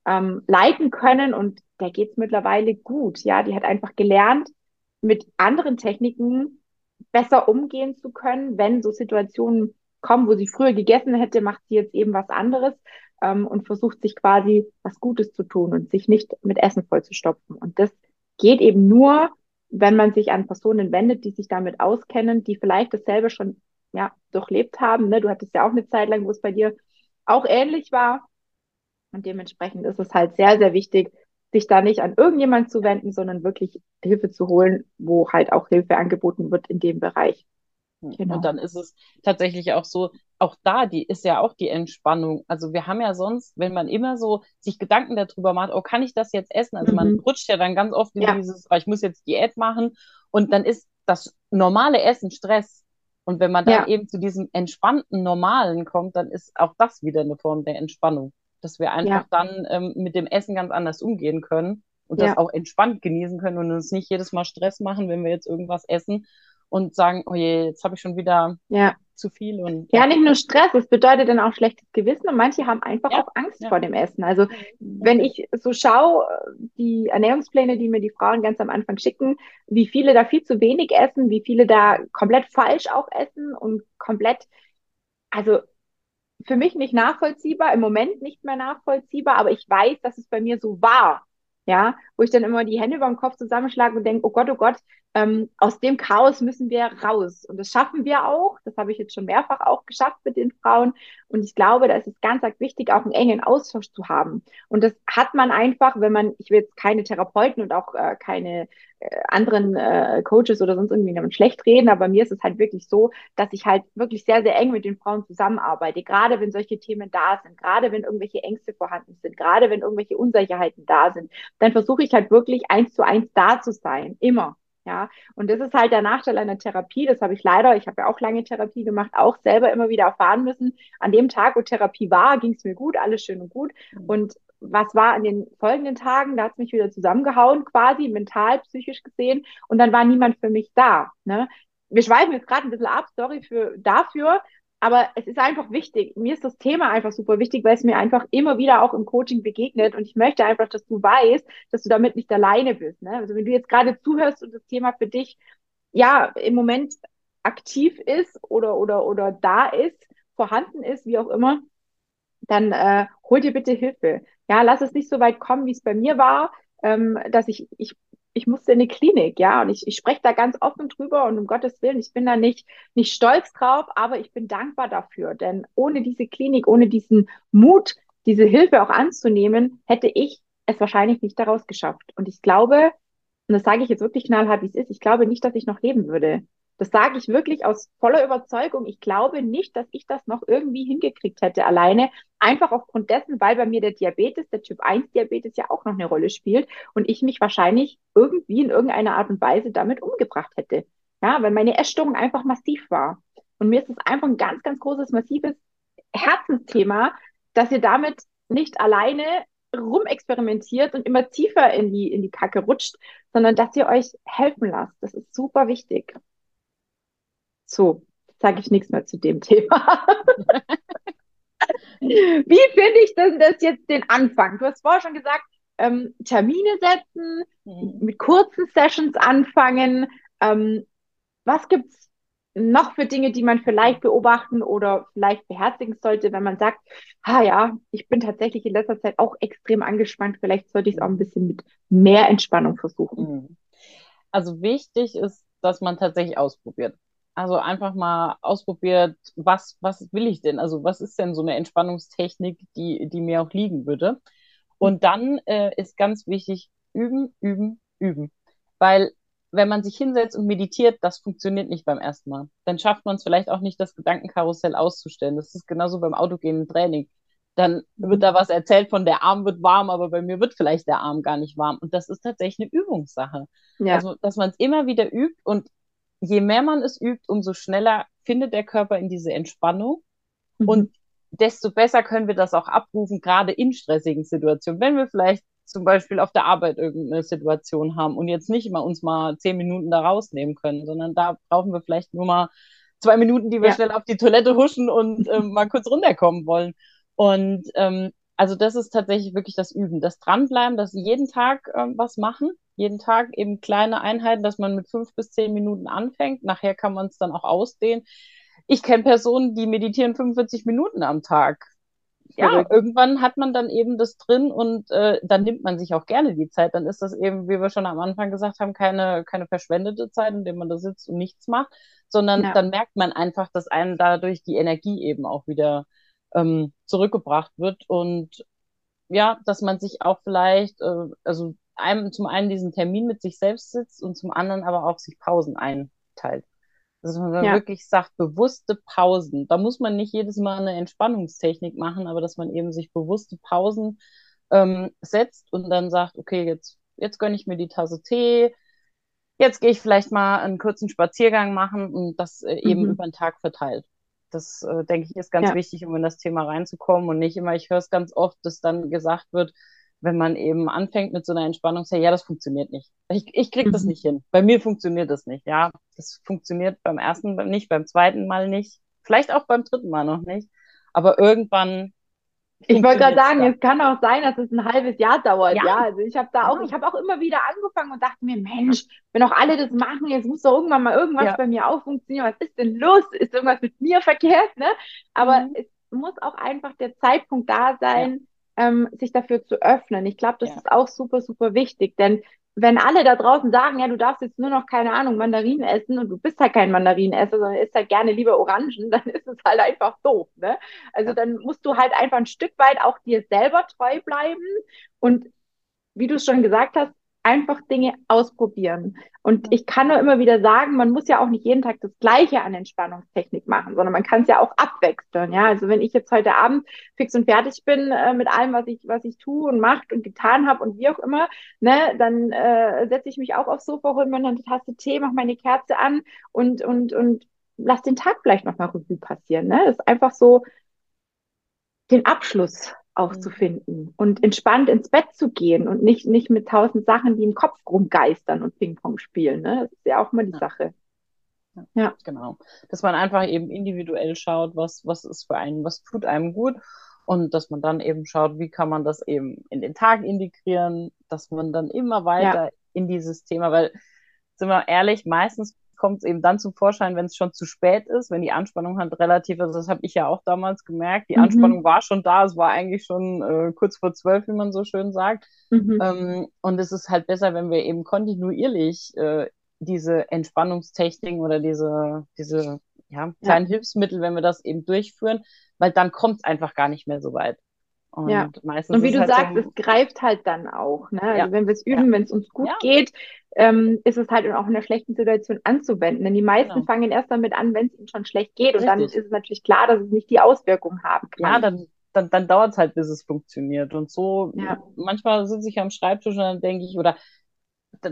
ähm, leiten können und der geht's mittlerweile gut. Ja, die hat einfach gelernt, mit anderen Techniken besser umgehen zu können, wenn so Situationen kommen, wo sie früher gegessen hätte, macht sie jetzt eben was anderes ähm, und versucht sich quasi was Gutes zu tun und sich nicht mit Essen vollzustopfen. Und das geht eben nur, wenn man sich an Personen wendet, die sich damit auskennen, die vielleicht dasselbe schon ja, durchlebt haben. Ne? Du hattest ja auch eine Zeit lang, wo es bei dir auch ähnlich war. Und dementsprechend ist es halt sehr, sehr wichtig, sich da nicht an irgendjemand zu wenden, sondern wirklich Hilfe zu holen, wo halt auch Hilfe angeboten wird in dem Bereich. Genau. Und dann ist es tatsächlich auch so, auch da, die ist ja auch die Entspannung. Also wir haben ja sonst, wenn man immer so sich Gedanken darüber macht, oh, kann ich das jetzt essen? Also mhm. man rutscht ja dann ganz oft in ja. dieses, oh, ich muss jetzt Diät machen. Und dann ist das normale Essen Stress. Und wenn man dann ja. eben zu diesem entspannten Normalen kommt, dann ist auch das wieder eine Form der Entspannung dass wir einfach ja. dann ähm, mit dem Essen ganz anders umgehen können und das auch entspannt genießen können und uns nicht jedes Mal Stress machen, wenn wir jetzt irgendwas essen und sagen, oh je, jetzt habe ich schon wieder ja. zu viel. Und, ja. ja, nicht nur Stress, es bedeutet dann auch schlechtes Gewissen und manche haben einfach ja. auch Angst vor dem Essen. Also wenn ich so schaue, die Ernährungspläne, die mir die Frauen ganz am Anfang schicken, wie viele da viel zu wenig essen, wie viele da komplett falsch auch essen und komplett, also für mich nicht nachvollziehbar, im Moment nicht mehr nachvollziehbar, aber ich weiß, dass es bei mir so war ja, wo ich dann immer die Hände über den Kopf zusammenschlage und denke, oh Gott, oh Gott, ähm, aus dem Chaos müssen wir raus. Und das schaffen wir auch. Das habe ich jetzt schon mehrfach auch geschafft mit den Frauen. Und ich glaube, da ist es ganz, ganz wichtig, auch einen engen Austausch zu haben. Und das hat man einfach, wenn man, ich will jetzt keine Therapeuten und auch äh, keine äh, anderen äh, Coaches oder sonst irgendwie damit schlecht reden, aber mir ist es halt wirklich so, dass ich halt wirklich sehr, sehr eng mit den Frauen zusammenarbeite. Gerade wenn solche Themen da sind, gerade wenn irgendwelche Ängste vorhanden sind, gerade wenn irgendwelche Unsicherheiten da sind dann versuche ich halt wirklich eins zu eins da zu sein, immer. Ja, und das ist halt der Nachteil einer Therapie. Das habe ich leider, ich habe ja auch lange Therapie gemacht, auch selber immer wieder erfahren müssen. An dem Tag, wo Therapie war, ging es mir gut, alles schön und gut. Mhm. Und was war an den folgenden Tagen? Da hat es mich wieder zusammengehauen, quasi, mental, psychisch gesehen. Und dann war niemand für mich da. Ne? Wir schweifen jetzt gerade ein bisschen ab, sorry für dafür. Aber es ist einfach wichtig. Mir ist das Thema einfach super wichtig, weil es mir einfach immer wieder auch im Coaching begegnet. Und ich möchte einfach, dass du weißt, dass du damit nicht alleine bist. Ne? Also wenn du jetzt gerade zuhörst und das Thema für dich ja im Moment aktiv ist oder oder oder da ist, vorhanden ist, wie auch immer, dann äh, hol dir bitte Hilfe. Ja, lass es nicht so weit kommen, wie es bei mir war, ähm, dass ich, ich ich musste in die Klinik, ja, und ich, ich spreche da ganz offen drüber und um Gottes Willen, ich bin da nicht, nicht stolz drauf, aber ich bin dankbar dafür, denn ohne diese Klinik, ohne diesen Mut, diese Hilfe auch anzunehmen, hätte ich es wahrscheinlich nicht daraus geschafft. Und ich glaube, und das sage ich jetzt wirklich knallhart, wie es ist, ich glaube nicht, dass ich noch leben würde. Das sage ich wirklich aus voller Überzeugung. Ich glaube nicht, dass ich das noch irgendwie hingekriegt hätte alleine. Einfach aufgrund dessen, weil bei mir der Diabetes, der Typ 1 Diabetes ja auch noch eine Rolle spielt und ich mich wahrscheinlich irgendwie in irgendeiner Art und Weise damit umgebracht hätte. Ja, weil meine Essstörung einfach massiv war. Und mir ist es einfach ein ganz, ganz großes, massives Herzensthema, dass ihr damit nicht alleine rumexperimentiert und immer tiefer in die, in die Kacke rutscht, sondern dass ihr euch helfen lasst. Das ist super wichtig. So, sage ich nichts mehr zu dem Thema. [laughs] Wie finde ich denn das jetzt den Anfang? Du hast vorher schon gesagt, ähm, Termine setzen, mhm. mit kurzen Sessions anfangen. Ähm, was gibt's noch für Dinge, die man vielleicht beobachten oder vielleicht beherzigen sollte, wenn man sagt, ah ja, ich bin tatsächlich in letzter Zeit auch extrem angespannt, vielleicht sollte ich es auch ein bisschen mit mehr Entspannung versuchen. Mhm. Also wichtig ist, dass man tatsächlich ausprobiert. Also einfach mal ausprobiert, was, was will ich denn? Also was ist denn so eine Entspannungstechnik, die, die mir auch liegen würde? Und dann äh, ist ganz wichtig, üben, üben, üben. Weil wenn man sich hinsetzt und meditiert, das funktioniert nicht beim ersten Mal. Dann schafft man es vielleicht auch nicht, das Gedankenkarussell auszustellen. Das ist genauso beim autogenen Training. Dann wird da was erzählt von der Arm wird warm, aber bei mir wird vielleicht der Arm gar nicht warm. Und das ist tatsächlich eine Übungssache. Ja. Also, dass man es immer wieder übt und je mehr man es übt, umso schneller findet der Körper in diese Entspannung mhm. und desto besser können wir das auch abrufen, gerade in stressigen Situationen. Wenn wir vielleicht zum Beispiel auf der Arbeit irgendeine Situation haben und jetzt nicht mal uns mal zehn Minuten da rausnehmen können, sondern da brauchen wir vielleicht nur mal zwei Minuten, die wir ja. schnell auf die Toilette huschen und [laughs] äh, mal kurz runterkommen wollen. Und ähm, also das ist tatsächlich wirklich das Üben, das Dranbleiben, das jeden Tag äh, was machen jeden Tag eben kleine Einheiten, dass man mit fünf bis zehn Minuten anfängt. Nachher kann man es dann auch ausdehnen. Ich kenne Personen, die meditieren 45 Minuten am Tag. Ja, irgendwann hat man dann eben das drin und äh, dann nimmt man sich auch gerne die Zeit. Dann ist das eben, wie wir schon am Anfang gesagt haben, keine, keine verschwendete Zeit, in der man da sitzt und nichts macht, sondern ja. dann merkt man einfach, dass einem dadurch die Energie eben auch wieder ähm, zurückgebracht wird und ja, dass man sich auch vielleicht, äh, also einem zum einen diesen Termin mit sich selbst sitzt und zum anderen aber auch sich Pausen einteilt. Also dass man ja. wirklich sagt, bewusste Pausen. Da muss man nicht jedes Mal eine Entspannungstechnik machen, aber dass man eben sich bewusste Pausen ähm, setzt und dann sagt, okay, jetzt, jetzt gönne ich mir die Tasse Tee, jetzt gehe ich vielleicht mal einen kurzen Spaziergang machen und das äh, eben mhm. über den Tag verteilt. Das, äh, denke ich, ist ganz ja. wichtig, um in das Thema reinzukommen und nicht immer, ich höre es ganz oft, dass dann gesagt wird, wenn man eben anfängt mit so einer Entspannung, ja, das funktioniert nicht. Ich, ich krieg das mhm. nicht hin. Bei mir funktioniert das nicht. Ja, das funktioniert beim ersten Mal nicht, beim zweiten Mal nicht, vielleicht auch beim dritten Mal noch nicht. Aber irgendwann. Ich wollte gerade sagen, es kann auch sein, dass es ein halbes Jahr dauert. Ja, ja also ich habe da auch, ich habe auch immer wieder angefangen und dachte mir, Mensch, wenn auch alle das machen, jetzt muss doch irgendwann mal irgendwas ja. bei mir auch funktionieren. Was ist denn los? Ist irgendwas mit mir verkehrt? Ne? Aber mhm. es muss auch einfach der Zeitpunkt da sein. Ja ähm, sich dafür zu öffnen. Ich glaube, das ja. ist auch super, super wichtig, denn wenn alle da draußen sagen, ja, du darfst jetzt nur noch, keine Ahnung, Mandarinen essen und du bist halt kein Mandarinenesser, sondern isst halt gerne lieber Orangen, [laughs] dann ist es halt einfach doof, ne? Also ja. dann musst du halt einfach ein Stück weit auch dir selber treu bleiben und wie du es schon gesagt hast, einfach Dinge ausprobieren. Und ich kann nur immer wieder sagen, man muss ja auch nicht jeden Tag das Gleiche an Entspannungstechnik machen, sondern man kann es ja auch abwechseln. Ja, also wenn ich jetzt heute Abend fix und fertig bin äh, mit allem, was ich, was ich tue und macht und getan habe und wie auch immer, ne, dann äh, setze ich mich auch aufs Sofa, hole mir eine Tasse Tee, mache meine Kerze an und, und, und lass den Tag vielleicht nochmal Revue passieren. Ne? Das ist einfach so den Abschluss aufzufinden mhm. und entspannt ins Bett zu gehen und nicht, nicht mit tausend Sachen, die im Kopf rumgeistern und Ping-Pong spielen. Ne? Das ist ja auch mal die ja. Sache. Ja, ja, genau. Dass man einfach eben individuell schaut, was, was ist für einen, was tut einem gut und dass man dann eben schaut, wie kann man das eben in den Tag integrieren, dass man dann immer weiter ja. in dieses Thema, weil, sind wir ehrlich, meistens kommt es eben dann zum Vorschein, wenn es schon zu spät ist, wenn die Anspannung halt relativ, also das habe ich ja auch damals gemerkt, die mhm. Anspannung war schon da, es war eigentlich schon äh, kurz vor zwölf, wie man so schön sagt. Mhm. Ähm, und es ist halt besser, wenn wir eben kontinuierlich äh, diese Entspannungstechniken oder diese, diese ja, kleinen ja. Hilfsmittel, wenn wir das eben durchführen, weil dann kommt es einfach gar nicht mehr so weit. Und ja. meistens. Und wie du halt sagst, so, es greift halt dann auch. Ne? Also ja. wenn wir es üben, ja. wenn es uns gut ja. geht, ähm, ist es halt auch in einer schlechten Situation anzuwenden. Denn die meisten genau. fangen erst damit an, wenn es ihnen schon schlecht geht. Und Richtig. dann ist es natürlich klar, dass es nicht die Auswirkungen haben kann. Ja, dann, dann, dann dauert es halt, bis es funktioniert. Und so, manchmal sitze ich am Schreibtisch und dann denke ich, oder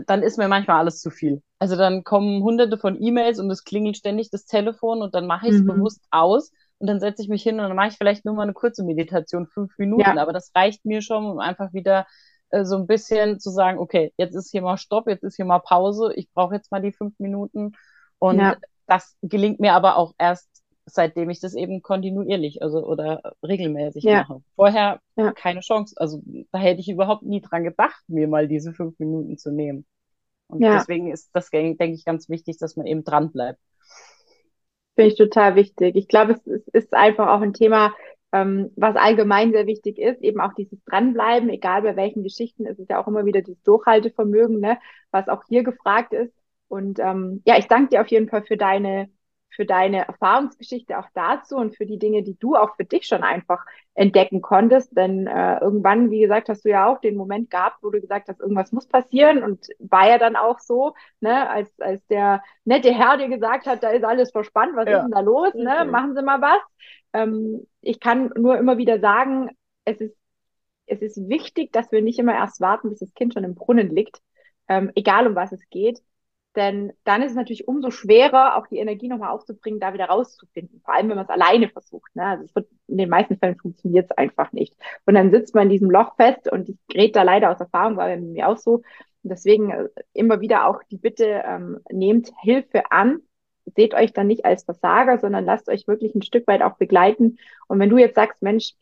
dann ist mir manchmal alles zu viel. Also dann kommen hunderte von E-Mails und es klingelt ständig das Telefon und dann mache ich es mhm. bewusst aus und dann setze ich mich hin und dann mache ich vielleicht nur mal eine kurze Meditation, fünf Minuten, ja. aber das reicht mir schon, um einfach wieder äh, so ein bisschen zu sagen, okay, jetzt ist hier mal Stopp, jetzt ist hier mal Pause, ich brauche jetzt mal die fünf Minuten und ja. das gelingt mir aber auch erst seitdem ich das eben kontinuierlich, also oder regelmäßig ja. mache. Vorher keine Chance. Also da hätte ich überhaupt nie dran gedacht, mir mal diese fünf Minuten zu nehmen. Und deswegen ist das, denke ich, ganz wichtig, dass man eben dran bleibt. Finde ich total wichtig. Ich glaube, es, es ist einfach auch ein Thema, ähm, was allgemein sehr wichtig ist, eben auch dieses Dranbleiben, egal bei welchen Geschichten, ist es ja auch immer wieder dieses Durchhaltevermögen, ne, was auch hier gefragt ist. Und ähm, ja, ich danke dir auf jeden Fall für deine für deine Erfahrungsgeschichte auch dazu und für die Dinge, die du auch für dich schon einfach entdecken konntest. Denn äh, irgendwann, wie gesagt, hast du ja auch den Moment gehabt, wo du gesagt hast, irgendwas muss passieren und war ja dann auch so, ne, als, als der nette Herr dir gesagt hat, da ist alles verspannt, was ja. ist denn da los, ne, okay. machen Sie mal was. Ähm, ich kann nur immer wieder sagen, es ist, es ist wichtig, dass wir nicht immer erst warten, bis das Kind schon im Brunnen liegt, ähm, egal um was es geht, denn dann ist es natürlich umso schwerer, auch die Energie nochmal aufzubringen, da wieder rauszufinden. Vor allem, wenn man es alleine versucht. Ne? Also es wird, in den meisten Fällen funktioniert es einfach nicht. Und dann sitzt man in diesem Loch fest und ich rede da leider aus Erfahrung, war bei mir auch so. Und deswegen äh, immer wieder auch die Bitte, ähm, nehmt Hilfe an. Seht euch dann nicht als Versager, sondern lasst euch wirklich ein Stück weit auch begleiten. Und wenn du jetzt sagst, Mensch,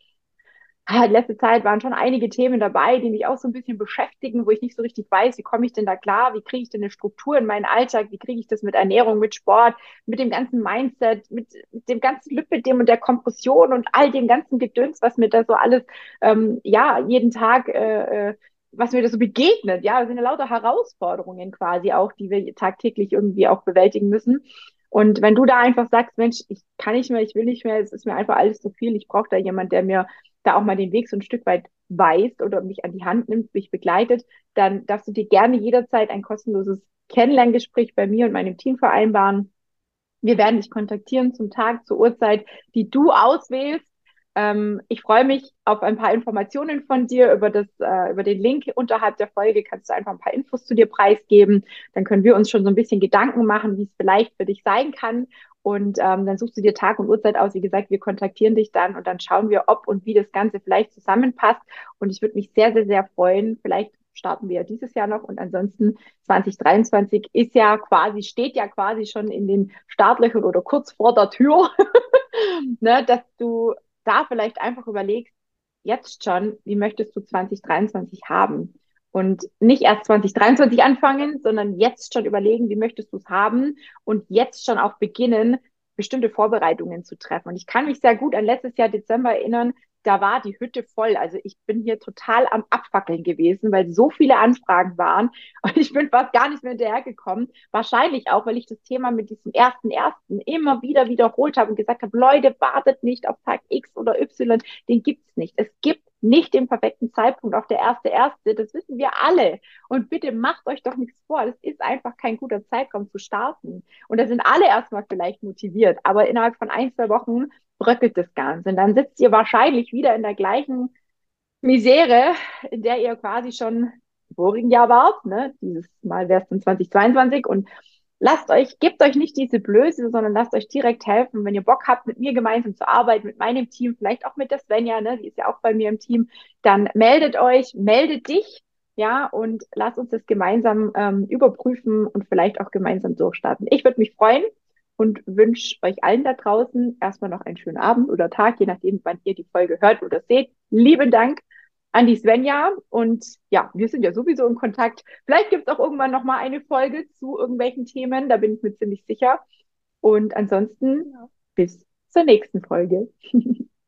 Ah, letzte Zeit waren schon einige Themen dabei, die mich auch so ein bisschen beschäftigen, wo ich nicht so richtig weiß, wie komme ich denn da klar, wie kriege ich denn eine Struktur in meinen Alltag, wie kriege ich das mit Ernährung, mit Sport, mit dem ganzen Mindset, mit, mit dem ganzen Lipidem und der Kompression und all dem ganzen Gedöns, was mir da so alles, ähm, ja, jeden Tag, äh, äh was mir da so begegnet. Ja, das sind ja lauter Herausforderungen quasi auch, die wir tagtäglich irgendwie auch bewältigen müssen. Und wenn du da einfach sagst, Mensch, ich kann nicht mehr, ich will nicht mehr, es ist mir einfach alles zu viel, ich brauche da jemand, der mir da auch mal den Weg so ein Stück weit weist oder mich an die Hand nimmt, mich begleitet, dann darfst du dir gerne jederzeit ein kostenloses Kennenlerngespräch bei mir und meinem Team vereinbaren. Wir werden dich kontaktieren zum Tag, zur Uhrzeit, die du auswählst. Ähm, ich freue mich auf ein paar Informationen von dir über das, äh, über den Link unterhalb der Folge. Kannst du einfach ein paar Infos zu dir preisgeben. Dann können wir uns schon so ein bisschen Gedanken machen, wie es vielleicht für dich sein kann. Und ähm, dann suchst du dir Tag und Uhrzeit aus. Wie gesagt, wir kontaktieren dich dann und dann schauen wir, ob und wie das Ganze vielleicht zusammenpasst. Und ich würde mich sehr, sehr, sehr freuen. Vielleicht starten wir ja dieses Jahr noch und ansonsten 2023 ist ja quasi, steht ja quasi schon in den Startlöchern oder kurz vor der Tür, [laughs] ne, dass du da vielleicht einfach überlegst, jetzt schon, wie möchtest du 2023 haben? Und nicht erst 2023 anfangen, sondern jetzt schon überlegen, wie möchtest du es haben und jetzt schon auch beginnen, bestimmte Vorbereitungen zu treffen. Und ich kann mich sehr gut an letztes Jahr Dezember erinnern, da war die Hütte voll. Also ich bin hier total am Abfackeln gewesen, weil so viele Anfragen waren [laughs] und ich bin fast gar nicht mehr hinterhergekommen. Wahrscheinlich auch, weil ich das Thema mit diesem ersten ersten immer wieder wiederholt habe und gesagt habe, Leute, wartet nicht auf Tag X oder Y, den gibt's nicht. Es gibt nicht den perfekten Zeitpunkt auf der erste erste. Das wissen wir alle. Und bitte macht euch doch nichts vor. Das ist einfach kein guter Zeitraum zu starten. Und da sind alle erstmal vielleicht motiviert. Aber innerhalb von ein, zwei Wochen bröckelt das Ganze. Und dann sitzt ihr wahrscheinlich wieder in der gleichen Misere, in der ihr quasi schon im vorigen Jahr wart. Ne? Dieses Mal wäre es dann 2022. Und lasst euch, gebt euch nicht diese Blöße, sondern lasst euch direkt helfen. Wenn ihr Bock habt, mit mir gemeinsam zu arbeiten, mit meinem Team, vielleicht auch mit der Svenja, ne, die ist ja auch bei mir im Team, dann meldet euch, meldet dich, ja, und lasst uns das gemeinsam ähm, überprüfen und vielleicht auch gemeinsam durchstarten. Ich würde mich freuen und wünsche euch allen da draußen erstmal noch einen schönen Abend oder Tag, je nachdem, wann ihr die Folge hört oder seht. Lieben Dank an die Svenja. Und ja, wir sind ja sowieso in Kontakt. Vielleicht gibt es auch irgendwann nochmal eine Folge zu irgendwelchen Themen, da bin ich mir ziemlich sicher. Und ansonsten bis zur nächsten Folge. [laughs]